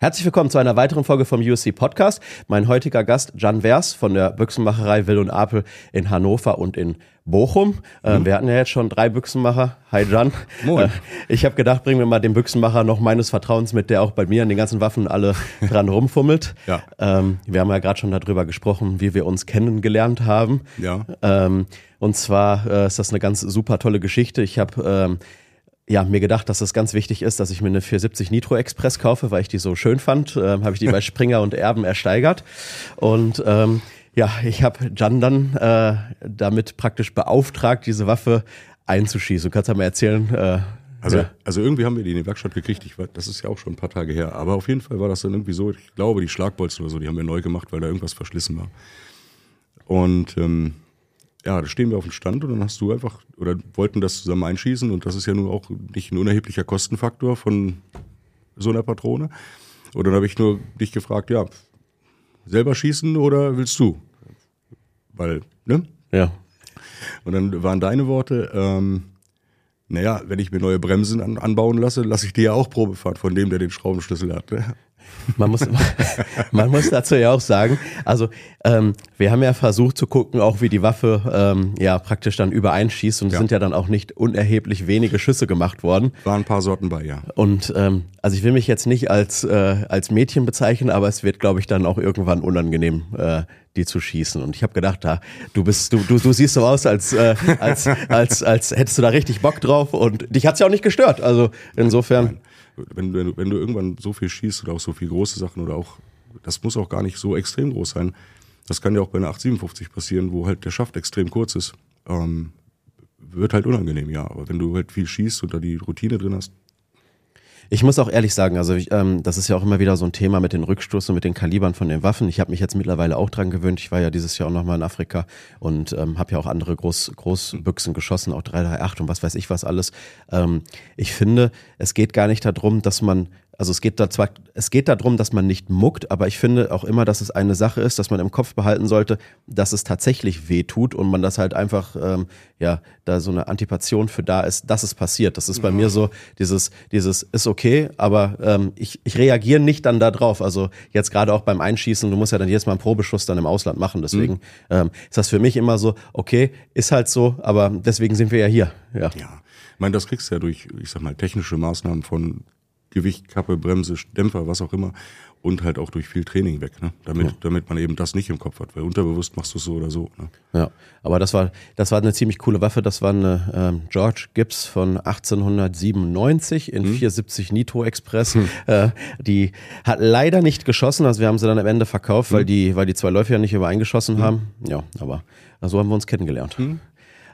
Herzlich willkommen zu einer weiteren Folge vom USC Podcast. Mein heutiger Gast, Jan Vers von der Büchsenmacherei Will und Apel in Hannover und in Bochum. Äh, mhm. Wir hatten ja jetzt schon drei Büchsenmacher. Hi Jan. Moin. Äh, ich habe gedacht, bringen wir mal den Büchsenmacher noch meines Vertrauens mit, der auch bei mir an den ganzen Waffen alle dran rumfummelt. Ja. Ähm, wir haben ja gerade schon darüber gesprochen, wie wir uns kennengelernt haben. Ja. Ähm, und zwar äh, ist das eine ganz super tolle Geschichte. Ich habe ähm, ja, mir gedacht, dass es ganz wichtig ist, dass ich mir eine 470 Nitro Express kaufe, weil ich die so schön fand. Ähm, habe ich die bei Springer und Erben ersteigert. Und ähm, ja, ich habe Jan dann äh, damit praktisch beauftragt, diese Waffe einzuschießen. Du kannst ja mal erzählen. Äh, also, ja. also irgendwie haben wir die in die Werkstatt gekriegt. Ich, das ist ja auch schon ein paar Tage her. Aber auf jeden Fall war das dann irgendwie so, ich glaube, die Schlagbolzen oder so, die haben wir neu gemacht, weil da irgendwas verschlissen war. Und ähm, ja, da stehen wir auf dem Stand und dann hast du einfach, oder wollten das zusammen einschießen und das ist ja nun auch nicht ein unerheblicher Kostenfaktor von so einer Patrone. Und dann habe ich nur dich gefragt, ja, selber schießen oder willst du? Weil, ne? Ja. Und dann waren deine Worte, ähm, naja, wenn ich mir neue Bremsen an, anbauen lasse, lasse ich dir ja auch Probefahren von dem, der den Schraubenschlüssel hat. Ne? Man muss, man muss dazu ja auch sagen, also ähm, wir haben ja versucht zu gucken, auch wie die Waffe ähm, ja praktisch dann übereinschießt und es ja. sind ja dann auch nicht unerheblich wenige Schüsse gemacht worden. Waren ein paar Sorten bei, ja. Und ähm, also ich will mich jetzt nicht als, äh, als Mädchen bezeichnen, aber es wird, glaube ich, dann auch irgendwann unangenehm, äh, die zu schießen. Und ich habe gedacht, da, du bist, du, du, du siehst so aus, als, äh, als, als, als hättest du da richtig Bock drauf und dich hat's ja auch nicht gestört. Also insofern. Nein wenn, wenn, wenn du irgendwann so viel schießt oder auch so viel große Sachen oder auch, das muss auch gar nicht so extrem groß sein. Das kann ja auch bei einer 857 passieren, wo halt der Schaft extrem kurz ist. Ähm, wird halt unangenehm, ja. Aber wenn du halt viel schießt und da die Routine drin hast, ich muss auch ehrlich sagen, also ich, ähm, das ist ja auch immer wieder so ein Thema mit den Rückstoß und mit den Kalibern von den Waffen. Ich habe mich jetzt mittlerweile auch dran gewöhnt. Ich war ja dieses Jahr auch nochmal in Afrika und ähm, habe ja auch andere Groß, Großbüchsen geschossen, auch 338 und was weiß ich was alles. Ähm, ich finde, es geht gar nicht darum, dass man also es geht da zwar, es geht darum, dass man nicht muckt, aber ich finde auch immer, dass es eine Sache ist, dass man im Kopf behalten sollte, dass es tatsächlich weh tut und man das halt einfach, ähm, ja, da so eine Antipation für da ist, dass es passiert. Das ist bei ja. mir so dieses, dieses ist okay, aber ähm, ich, ich reagiere nicht dann da drauf. Also jetzt gerade auch beim Einschießen, du musst ja dann jedes Mal einen Probeschuss dann im Ausland machen. Deswegen mhm. ähm, ist das für mich immer so, okay, ist halt so, aber deswegen sind wir ja hier. Ja. ja. Ich meine, das kriegst du ja durch, ich sag mal, technische Maßnahmen von Gewicht, Kappe, Bremse, Dämpfer, was auch immer. Und halt auch durch viel Training weg, ne? damit, ja. damit man eben das nicht im Kopf hat, weil unterbewusst machst du es so oder so. Ne? Ja, aber das war, das war eine ziemlich coole Waffe. Das war eine ähm, George Gibbs von 1897 in hm. 470 Nitro Express. Hm. Äh, die hat leider nicht geschossen, also wir haben sie dann am Ende verkauft, hm. weil, die, weil die zwei Läufe ja nicht übereingeschossen hm. haben. Ja, aber so haben wir uns kennengelernt. Hm.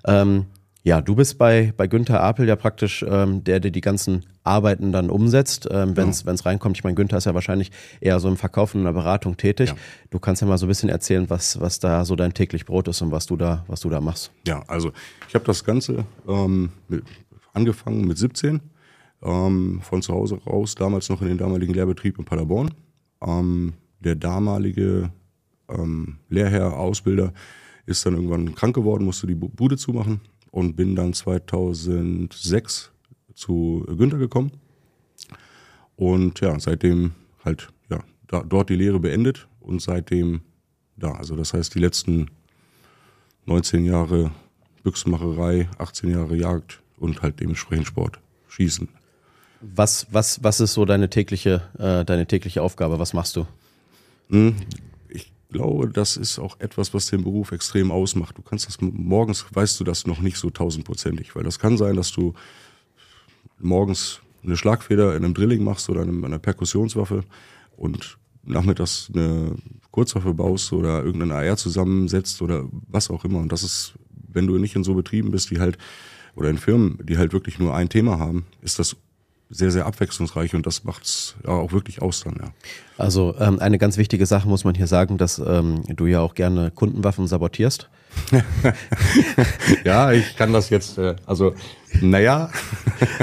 Ähm, ja, du bist bei, bei Günther Apel ja praktisch ähm, der, der die ganzen Arbeiten dann umsetzt, ähm, wenn es ja. reinkommt. Ich meine, Günther ist ja wahrscheinlich eher so im Verkauf und in der Beratung tätig. Ja. Du kannst ja mal so ein bisschen erzählen, was, was da so dein täglich Brot ist und was du da, was du da machst. Ja, also ich habe das Ganze ähm, mit, angefangen mit 17, ähm, von zu Hause raus, damals noch in den damaligen Lehrbetrieb in Paderborn. Ähm, der damalige ähm, Lehrherr, Ausbilder ist dann irgendwann krank geworden, musste die Bude zumachen und bin dann 2006 zu Günther gekommen. Und ja, seitdem halt ja, da, dort die Lehre beendet und seitdem da. Also das heißt, die letzten 19 Jahre Büchsenmacherei, 18 Jahre Jagd und halt dementsprechend Sport, Schießen. Was, was, was ist so deine tägliche, äh, deine tägliche Aufgabe? Was machst du? Glaube, das ist auch etwas, was den Beruf extrem ausmacht. Du kannst das morgens, weißt du das noch nicht so tausendprozentig, weil das kann sein, dass du morgens eine Schlagfeder in einem Drilling machst oder in einer Perkussionswaffe und nachmittags eine Kurzwaffe baust oder irgendeine AR zusammensetzt oder was auch immer. Und das ist, wenn du nicht in so Betrieben bist, die halt, oder in Firmen, die halt wirklich nur ein Thema haben, ist das sehr, sehr abwechslungsreich und das macht es ja auch wirklich aus dann, ja. Also ähm, eine ganz wichtige Sache muss man hier sagen, dass ähm, du ja auch gerne Kundenwaffen sabotierst. ja, ich kann das jetzt, äh, also naja.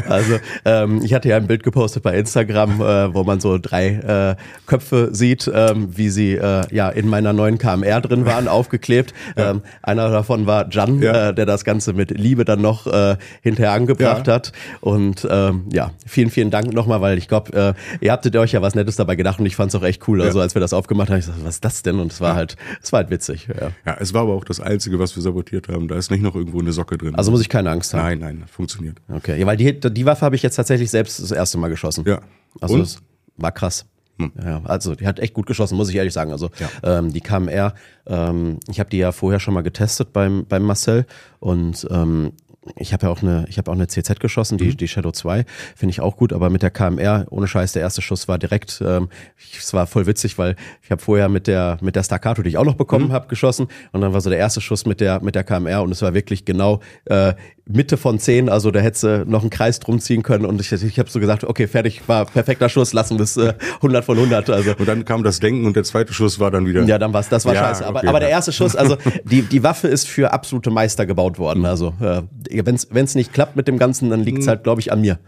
Also ähm, ich hatte ja ein Bild gepostet bei Instagram, äh, wo man so drei äh, Köpfe sieht, ähm, wie sie äh, ja in meiner neuen KMR drin waren, aufgeklebt. Ja. Ähm, einer davon war Jan, ja. äh, der das Ganze mit Liebe dann noch äh, hinterher angebracht ja. hat. Und ähm, ja, vielen, vielen Dank nochmal, weil ich glaube, äh, ihr habtet euch ja was Nettes dabei gedacht und ich fand es auch echt cool. Also als wir das aufgemacht haben, ich dachte, was ist das denn? Und es war halt, es war halt witzig. Ja. ja, es war aber auch das Einzige, was wir sabotiert haben. Da ist nicht noch irgendwo eine Socke drin. Also muss ich keine Angst haben. Nein, nein, funktioniert. Okay, ja, weil die, die Waffe habe ich jetzt tatsächlich selbst das erste Mal geschossen. Ja. Also Und? es war krass. Hm. Ja, also die hat echt gut geschossen, muss ich ehrlich sagen. Also ja. ähm, die KMR, ähm, ich habe die ja vorher schon mal getestet beim, beim Marcel und ähm, ich habe ja auch eine, ich habe auch eine CZ geschossen, die, mhm. die Shadow 2, finde ich auch gut, aber mit der KMR, ohne Scheiß, der erste Schuss war direkt, ähm, es war voll witzig, weil ich habe vorher mit der, mit der Staccato, die ich auch noch bekommen mhm. habe, geschossen und dann war so der erste Schuss mit der, mit der KMR und es war wirklich genau äh, Mitte von 10, also da hätte noch einen Kreis drum ziehen können und ich, ich habe so gesagt, okay, fertig, war perfekter Schuss, lassen wir es äh, 100 von 100. Also. Und dann kam das Denken und der zweite Schuss war dann wieder. Ja, dann war's, das war ja, scheiße. Aber, okay, aber der erste Schuss, also die, die Waffe ist für absolute Meister gebaut worden. Also äh, wenn es nicht klappt mit dem Ganzen, dann liegt es halt, glaube ich, an mir.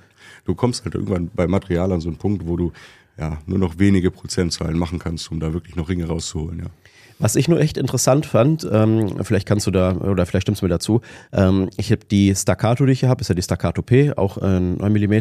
Du kommst halt irgendwann bei Material an so einen Punkt, wo du ja nur noch wenige Prozentzahlen machen kannst, um da wirklich noch Ringe rauszuholen, ja. Was ich nur echt interessant fand, ähm, vielleicht kannst du da, oder vielleicht stimmst du mir dazu, ähm, ich habe die Staccato, die ich hier habe, ist ja die Staccato P, auch äh, 9 mm,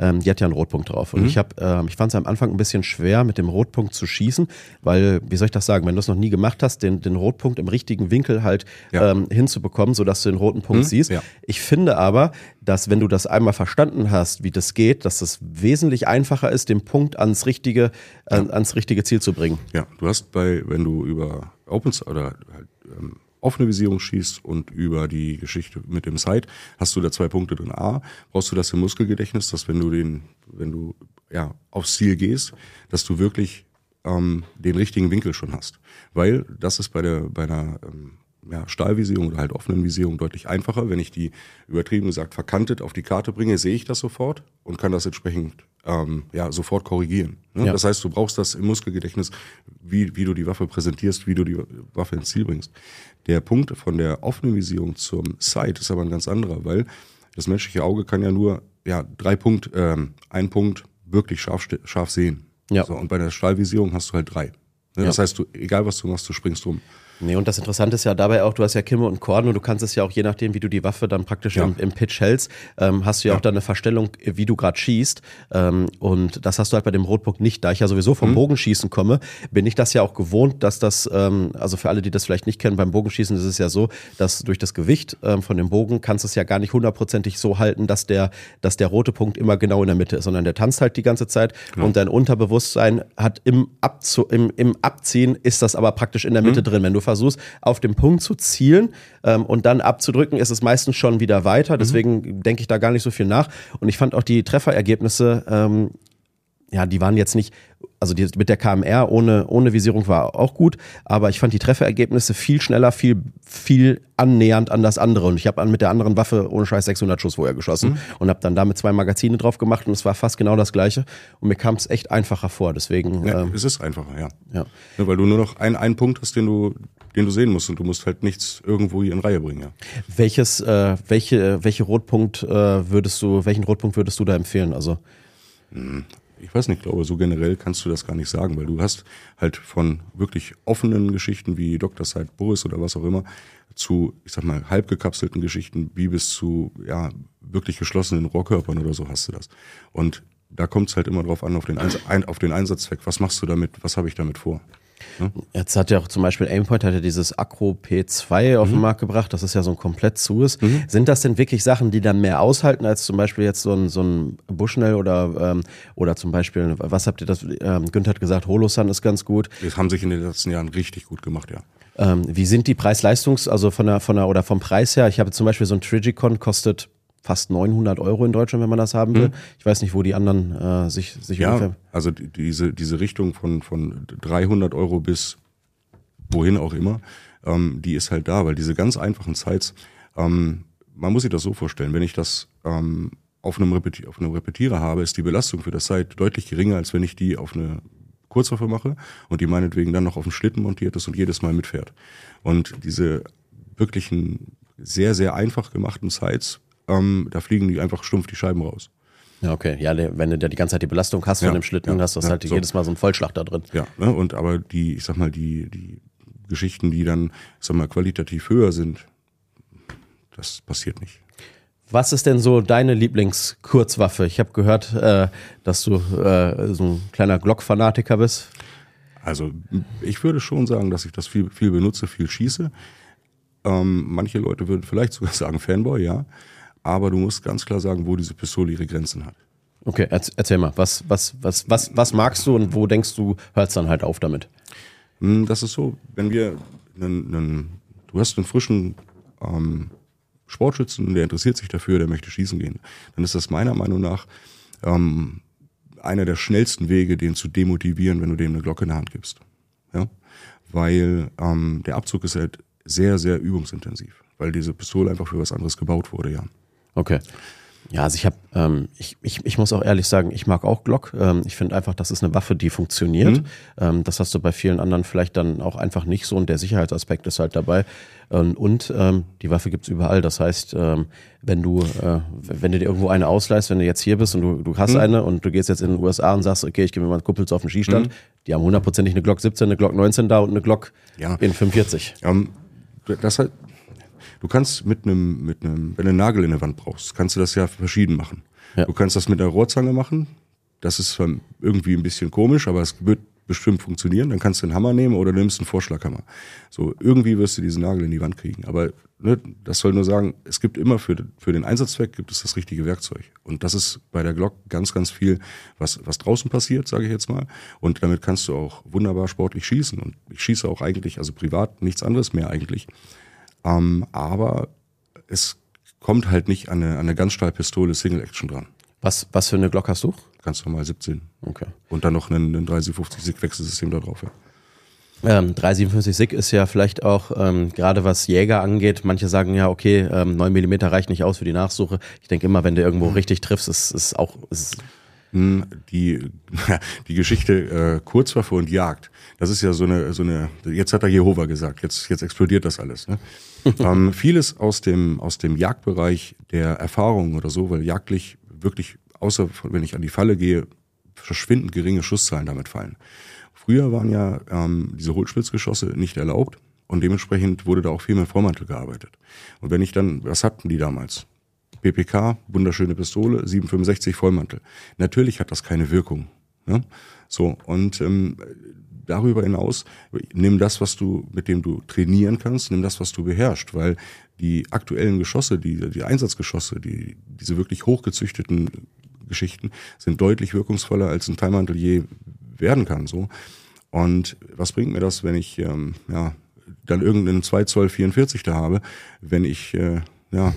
ähm, die hat ja einen Rotpunkt drauf. Und mhm. ich habe, ähm, ich fand es am Anfang ein bisschen schwer, mit dem Rotpunkt zu schießen, weil, wie soll ich das sagen, wenn du es noch nie gemacht hast, den, den Rotpunkt im richtigen Winkel halt ja. ähm, hinzubekommen, sodass du den roten Punkt mhm. siehst. Ja. Ich finde aber, dass wenn du das einmal verstanden hast, wie das geht, dass es wesentlich einfacher ist, den Punkt ans richtige, ja. ans richtige Ziel zu bringen. Ja, du hast bei, wenn du über Open oder halt, ähm, offene Visierung schießt und über die Geschichte mit dem Sight hast du da zwei Punkte drin. A, brauchst du das im Muskelgedächtnis, dass wenn du den, wenn du ja aufs Ziel gehst, dass du wirklich ähm, den richtigen Winkel schon hast. Weil das ist bei der bei einer ähm, ja, Stahlvisierung oder halt offenen Visierung deutlich einfacher. Wenn ich die übertrieben gesagt verkantet auf die Karte bringe, sehe ich das sofort und kann das entsprechend ähm, ja, sofort korrigieren. Ne? Ja. Das heißt, du brauchst das im Muskelgedächtnis, wie, wie du die Waffe präsentierst, wie du die Waffe ins Ziel bringst. Der Punkt von der offenen Visierung zum Sight ist aber ein ganz anderer, weil das menschliche Auge kann ja nur ja, drei Punkt, ähm, ein Punkt wirklich scharf, scharf sehen. Ja. So, und bei der Stahlvisierung hast du halt drei. Ne? Das heißt, du, egal was du machst, du springst rum. Nee, und das Interessante ist ja dabei auch, du hast ja Kimme und Korn und du kannst es ja auch, je nachdem, wie du die Waffe dann praktisch ja. im, im, Pitch hältst, ähm, hast du ja, ja, auch dann eine Verstellung, wie du gerade schießt. Ähm, und das hast du halt bei dem Rotpunkt nicht. Da ich ja sowieso vom mhm. Bogenschießen komme, bin ich das ja auch gewohnt, dass das, ähm, also für alle, die das vielleicht nicht kennen, beim Bogenschießen ist es ja so, dass durch das Gewicht ähm, von dem Bogen kannst du es ja gar nicht hundertprozentig so halten, dass der, dass der rote Punkt immer genau in der Mitte ist, sondern der tanzt halt die ganze Zeit ja. und dein Unterbewusstsein hat im, Abzu im, im Abziehen ist das aber praktisch in der Mitte mhm. drin. Wenn du versuchst, auf den Punkt zu zielen ähm, und dann abzudrücken, ist es meistens schon wieder weiter. Deswegen mhm. denke ich da gar nicht so viel nach. Und ich fand auch die Trefferergebnisse, ähm, ja, die waren jetzt nicht also die, mit der KMR ohne, ohne Visierung war auch gut, aber ich fand die Trefferergebnisse viel schneller, viel, viel annähernd an das andere. Und ich habe mit der anderen Waffe ohne Scheiß 600 Schuss vorher geschossen mhm. und habe dann damit zwei Magazine drauf gemacht und es war fast genau das Gleiche. Und mir kam es echt einfacher vor. Deswegen. Ja, ähm, es ist einfacher, ja. ja. ja. Weil du nur noch einen, einen Punkt hast, den du, den du sehen musst und du musst halt nichts irgendwo hier in Reihe bringen. Ja. Welches, äh, welche, welche Rotpunkt äh, würdest du, welchen Rotpunkt würdest du da empfehlen? Also hm, ich weiß nicht, glaube, so generell kannst du das gar nicht sagen, weil du hast halt von wirklich offenen Geschichten wie Dr. Side Boris oder was auch immer zu, ich sag mal, halb gekapselten Geschichten wie bis zu, ja, wirklich geschlossenen Rohrkörpern oder so hast du das. Und da kommt es halt immer drauf an, auf den, auf den Einsatzzweck. Was machst du damit? Was habe ich damit vor? Hm? Jetzt hat ja auch zum Beispiel Aimpoint hat ja dieses Acro P2 auf mhm. den Markt gebracht, das ist ja so ein komplett zu ist. Mhm. Sind das denn wirklich Sachen, die dann mehr aushalten als zum Beispiel jetzt so ein, so ein Bushnell oder, ähm, oder zum Beispiel, was habt ihr das, ähm, Günther hat gesagt, Holosun ist ganz gut. Das haben sich in den letzten Jahren richtig gut gemacht, ja. Ähm, wie sind die Preis-Leistungs-, also von der, von der, oder vom Preis her? Ich habe zum Beispiel so ein Trigicon kostet fast 900 Euro in Deutschland, wenn man das haben will. Mhm. Ich weiß nicht, wo die anderen äh, sich, sich ja, ungefähr... also diese, diese Richtung von, von 300 Euro bis wohin auch immer, ähm, die ist halt da, weil diese ganz einfachen Sites, ähm, man muss sich das so vorstellen, wenn ich das ähm, auf, einem Repeti auf einem Repetierer habe, ist die Belastung für das Site deutlich geringer, als wenn ich die auf eine Kurzwaffe mache und die meinetwegen dann noch auf dem Schlitten montiert ist und jedes Mal mitfährt. Und diese wirklichen, sehr, sehr einfach gemachten Sites, ähm, da fliegen die einfach stumpf die Scheiben raus. Ja, okay. Ja, wenn du da die ganze Zeit die Belastung hast Ja, von dem Schlitten, ja, hast du ja, halt so. jedes Mal so einen Vollschlag da drin. Ja, ne? und aber die, ich sag mal, die, die Geschichten, die dann, ich sag mal, qualitativ höher sind, das passiert nicht. Was ist denn so deine Lieblingskurzwaffe? Ich habe gehört, äh, dass du äh, so ein kleiner Glock-Fanatiker bist. Also ich würde schon sagen, dass ich das viel, viel benutze, viel schieße. Ähm, manche Leute würden vielleicht sogar sagen Fanboy, ja. Aber du musst ganz klar sagen, wo diese Pistole ihre Grenzen hat. Okay, erz- erzähl mal, was, was, was, was, was magst du und wo denkst du, hört's dann halt auf damit? Hm, Das ist so, wenn wir einen, einen du hast einen frischen ähm, Sportschützen, der interessiert sich dafür, der möchte schießen gehen, dann ist das meiner Meinung nach ähm, einer der schnellsten Wege, den zu demotivieren, wenn du dem eine Glocke in der Hand gibst. Ja? Weil ähm, der Abzug ist halt sehr, sehr übungsintensiv, weil diese Pistole einfach für was anderes gebaut wurde, ja. Okay. Ja, also ich habe, ähm, ich, ich, ich muss auch ehrlich sagen, ich mag auch Glock. Ähm, ich finde einfach, das ist eine Waffe, die funktioniert. Ähm, das hast du bei vielen anderen vielleicht dann auch einfach nicht so und der Sicherheitsaspekt ist halt dabei. Ähm, und ähm, die Waffe gibt's überall. Das heißt, ähm, wenn du, äh, wenn du dir irgendwo eine ausleihst, wenn du jetzt hier bist und du, du hast eine und du gehst jetzt in den USA und sagst, okay, ich gehe mit meinen Kumpels auf den Skistand, die haben hundertprozentig eine Glock 17, eine Glock 19 da und eine Glock Ja. in 45. Ähm, das halt, du kannst mit einem, mit einem, wenn du einen Nagel in der Wand brauchst, kannst du das ja verschieden machen. Ja. Du kannst das mit einer Rohrzange machen. Das ist irgendwie ein bisschen komisch, aber es wird bestimmt funktionieren. Dann kannst du einen Hammer nehmen oder du nimmst einen Vorschlaghammer. So, irgendwie wirst du diesen Nagel in die Wand kriegen. Aber ne, das soll nur sagen, es gibt immer für, für den Einsatzzweck gibt es das richtige Werkzeug. Und das ist bei der Glock ganz, ganz viel, was, was draußen passiert, sage ich jetzt mal. Und damit kannst du auch wunderbar sportlich schießen. Und ich schieße auch eigentlich, also privat nichts anderes mehr eigentlich. Ähm, aber es kommt halt nicht an eine, an eine Ganzstahlpistole Single Action dran. Was, was für eine Glock hast du? Ganz normal 17. Okay. Und dann noch ein, ein 3050 SIG Wechselsystem da drauf. Ja. Ähm, 357 SIG ist ja vielleicht auch, ähm, gerade was Jäger angeht, manche sagen ja, okay, ähm, 9 mm reicht nicht aus für die Nachsuche. Ich denke immer, wenn du irgendwo richtig triffst, ist ist auch, ist, Die, die Geschichte äh, Kurzwaffe und Jagd, das ist ja so eine, so eine, jetzt hat er Jehova gesagt, jetzt, jetzt explodiert das alles. Ne? ähm, vieles aus dem, aus dem Jagdbereich der Erfahrung oder so, weil jagdlich wirklich, außer wenn ich an die Falle gehe, verschwindend geringe Schusszahlen damit fallen. Früher waren ja ähm, diese Hohlspitzgeschosse nicht erlaubt und dementsprechend wurde da auch viel mit Vormantel gearbeitet. Und wenn ich dann, was hatten die damals? PPK, wunderschöne Pistole, 765 Vollmantel. Natürlich hat das keine Wirkung. Ne? So, und ähm, darüber hinaus, nimm das, was du, mit dem du trainieren kannst, nimm das, was du beherrschst, weil die aktuellen Geschosse, die, die Einsatzgeschosse, die, diese wirklich hochgezüchteten Geschichten sind deutlich wirkungsvoller, als ein Teilmantel je werden kann. So. Und was bringt mir das, wenn ich ähm, ja, dann irgendeinen 2 Zoll 44 da habe, wenn ich äh, ja,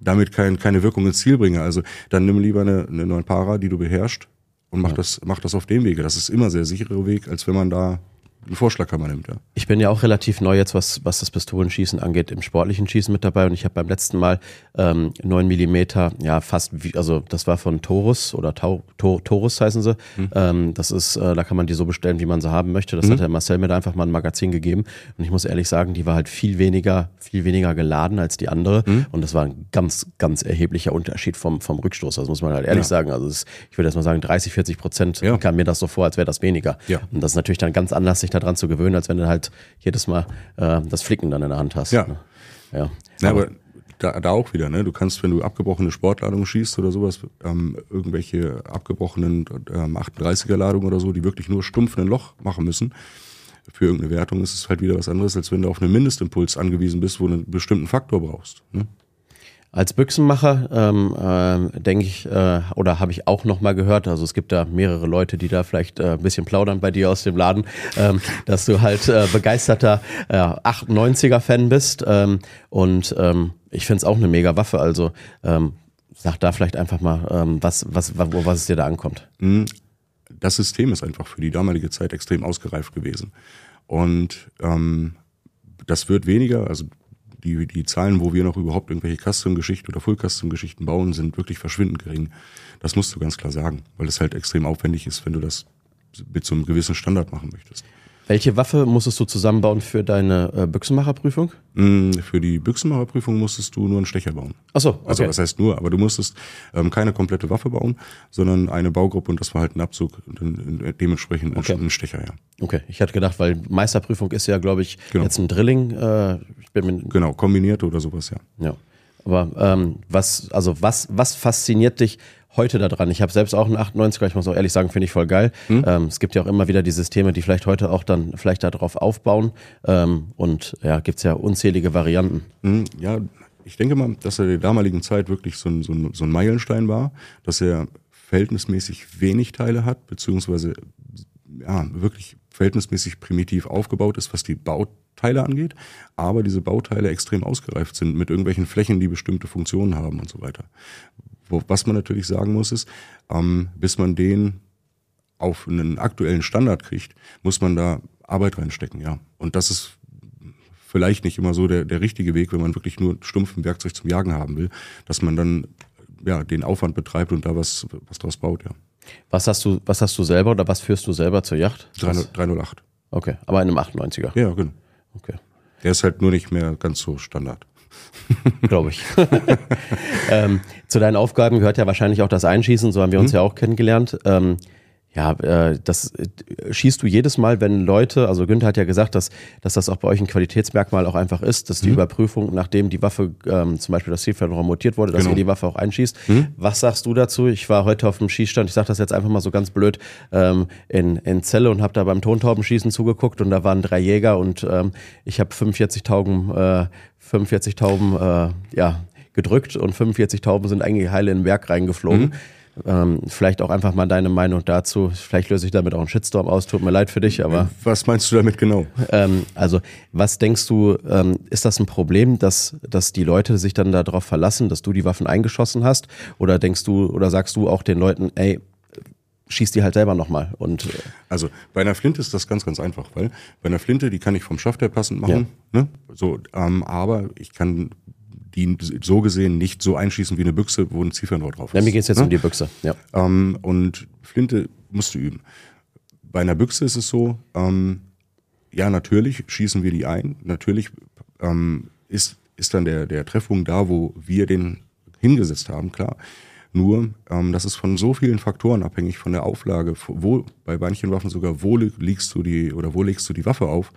damit kein, keine Wirkung ins Ziel bringe? Also dann nimm lieber eine, eine 9 Para, die du beherrschst und mach, das, mach das auf dem Wege. Das ist immer sehr sicherer Weg, als wenn man da einen Vorschlaghammer nimmt. Ja. Ich bin ja auch relativ neu jetzt, was, was das Pistolenschießen angeht, im sportlichen Schießen mit dabei und ich habe beim letzten Mal ähm, 9 Millimeter, ja fast wie, also das war von Taurus oder Tau, Tor, Taurus heißen sie. Ähm, das ist, äh, da kann man die so bestellen, wie man sie haben möchte. Das hat der Marcel mir da einfach mal ein Magazin gegeben und ich muss ehrlich sagen, die war halt viel weniger, viel weniger geladen als die andere und das war ein ganz, ganz erheblicher Unterschied vom, vom Rückstoß. Das muss man halt ehrlich Ja. sagen. Also es, ich würde jetzt mal sagen, 30, 40 Prozent Ja. kam mir das so vor, als wäre das weniger. Ja. Und das ist natürlich dann ganz anders, sich daran zu gewöhnen, als wenn du halt jedes Mal äh, das Flicken dann in der Hand hast. Ja. Ne? Ja. Ja, aber da, da auch wieder, ne? Du kannst, wenn du abgebrochene Sportladungen schießt oder sowas, ähm, irgendwelche abgebrochenen ähm, 38er Ladungen oder so, die wirklich nur stumpf ein Loch machen müssen, für irgendeine Wertung ist es halt wieder was anderes, als wenn du auf einen Mindestimpuls angewiesen bist, wo du einen bestimmten Faktor brauchst. Ne? Als Büchsenmacher ähm, ähm, denke ich, äh, oder habe ich auch noch mal gehört, also es gibt da mehrere Leute, die da vielleicht äh, ein bisschen plaudern bei dir aus dem Laden, ähm, dass du halt äh, begeisterter äh, 98er-Fan bist ähm, und ähm, ich finde es auch eine mega Waffe, also ähm, sag da vielleicht einfach mal, ähm, was, was, wo, was es dir da ankommt. das System ist einfach für die damalige Zeit extrem ausgereift gewesen. Und ähm, das wird weniger, also die, die Zahlen, wo wir noch überhaupt irgendwelche Custom-Geschichten oder Full-Custom-Geschichten bauen, sind wirklich verschwindend gering. Das musst du ganz klar sagen, weil es halt extrem aufwendig ist, wenn du das mit so einem gewissen Standard machen möchtest. Welche Waffe musstest du zusammenbauen für deine äh, Büchsenmacherprüfung? Mm, Für die Büchsenmacherprüfung musstest du nur einen Stecher bauen. Ach so, Also okay. was heißt nur, aber du musstest ähm, keine komplette Waffe bauen, sondern eine Baugruppe und das war halt ein Abzug und dann, äh, dementsprechend ein, Okay. ein Stecher, ja. Okay, ich hatte gedacht, weil Meisterprüfung ist ja, glaube ich, Genau. jetzt ein Drilling. Äh, Genau, kombiniert oder sowas, ja. ja. Aber ähm, was, also was, was fasziniert dich heute daran? Ich habe selbst auch einen 98er, ich muss auch ehrlich sagen, finde ich voll geil. Ähm, es gibt ja auch immer wieder die Systeme, die vielleicht heute auch dann vielleicht darauf aufbauen. Ähm, und ja, gibt's ja unzählige Varianten. Mhm, Ja, ich denke mal, dass er der damaligen Zeit wirklich so ein, so, ein, so ein Meilenstein war, dass er verhältnismäßig wenig Teile hat, beziehungsweise ja, wirklich verhältnismäßig primitiv aufgebaut ist, was die Bauteile angeht, aber diese Bauteile extrem ausgereift sind mit irgendwelchen Flächen, die bestimmte Funktionen haben und so weiter. Wo, was man natürlich sagen muss, ist, ähm, bis man den auf einen aktuellen Standard kriegt, muss man da Arbeit reinstecken, ja. Und das ist vielleicht nicht immer so der, der richtige Weg, wenn man wirklich nur stumpfen Werkzeug zum Jagen haben will, dass man dann ja den Aufwand betreibt und da was, was draus baut, ja. Was hast du, was hast du selber oder was führst du selber zur Yacht? 300 308. Okay, aber in einem 98er. Ja, genau. Okay. Der ist halt nur nicht mehr ganz so Standard. glaube ich. ähm, zu deinen Aufgaben gehört ja wahrscheinlich auch das Einschießen, so haben wir uns ja auch kennengelernt. Ähm, ja, äh, das äh, schießt du jedes Mal, wenn Leute, also Günther hat ja gesagt, dass, dass das auch bei euch ein Qualitätsmerkmal auch einfach ist, dass die Überprüfung, nachdem die Waffe, ähm, zum Beispiel das Zielfernrohr montiert wurde, dass Genau. ihr die Waffe auch einschießt. Was sagst du dazu? Ich war heute auf dem Schießstand, ich sage das jetzt einfach mal so ganz blöd, ähm, in, in Celle und habe da beim Tontaubenschießen zugeguckt und da waren drei Jäger und ähm, ich habe 45 Tauben, äh, 45 Tauben, äh, ja, gedrückt und 45 Tauben sind eigentlich heile in den Berg reingeflogen. Ähm, vielleicht auch einfach mal deine Meinung dazu. Vielleicht löse ich damit auch einen Shitstorm aus. Tut mir leid für dich, aber Was meinst du damit genau? ähm, also was denkst du, ähm, ist das ein Problem, dass, dass die Leute sich dann darauf verlassen, dass du die Waffen eingeschossen hast? Oder denkst du, oder sagst du auch den Leuten, ey, schieß die halt selber nochmal? Und äh, Also bei einer Flinte ist das ganz, ganz einfach, weil bei einer Flinte, die kann ich vom Schaft her passend machen, ne? so, ähm, aber ich kann die so gesehen nicht so einschießen wie eine Büchse, wo ein Zielfernrohr drauf ist. ja, mir geht's jetzt ne? um die Büchse. Ja. Ähm, und Flinte musst du üben. Bei einer Büchse ist es so, ähm, ja, natürlich schießen wir die ein. Natürlich ähm, ist, ist dann der, der Treffpunkt da, wo wir den hingesetzt haben, klar. Nur, ähm, das ist von so vielen Faktoren abhängig, von der Auflage, wo, bei manchen Waffen sogar, wo legst du die, oder wo legst du die Waffe auf,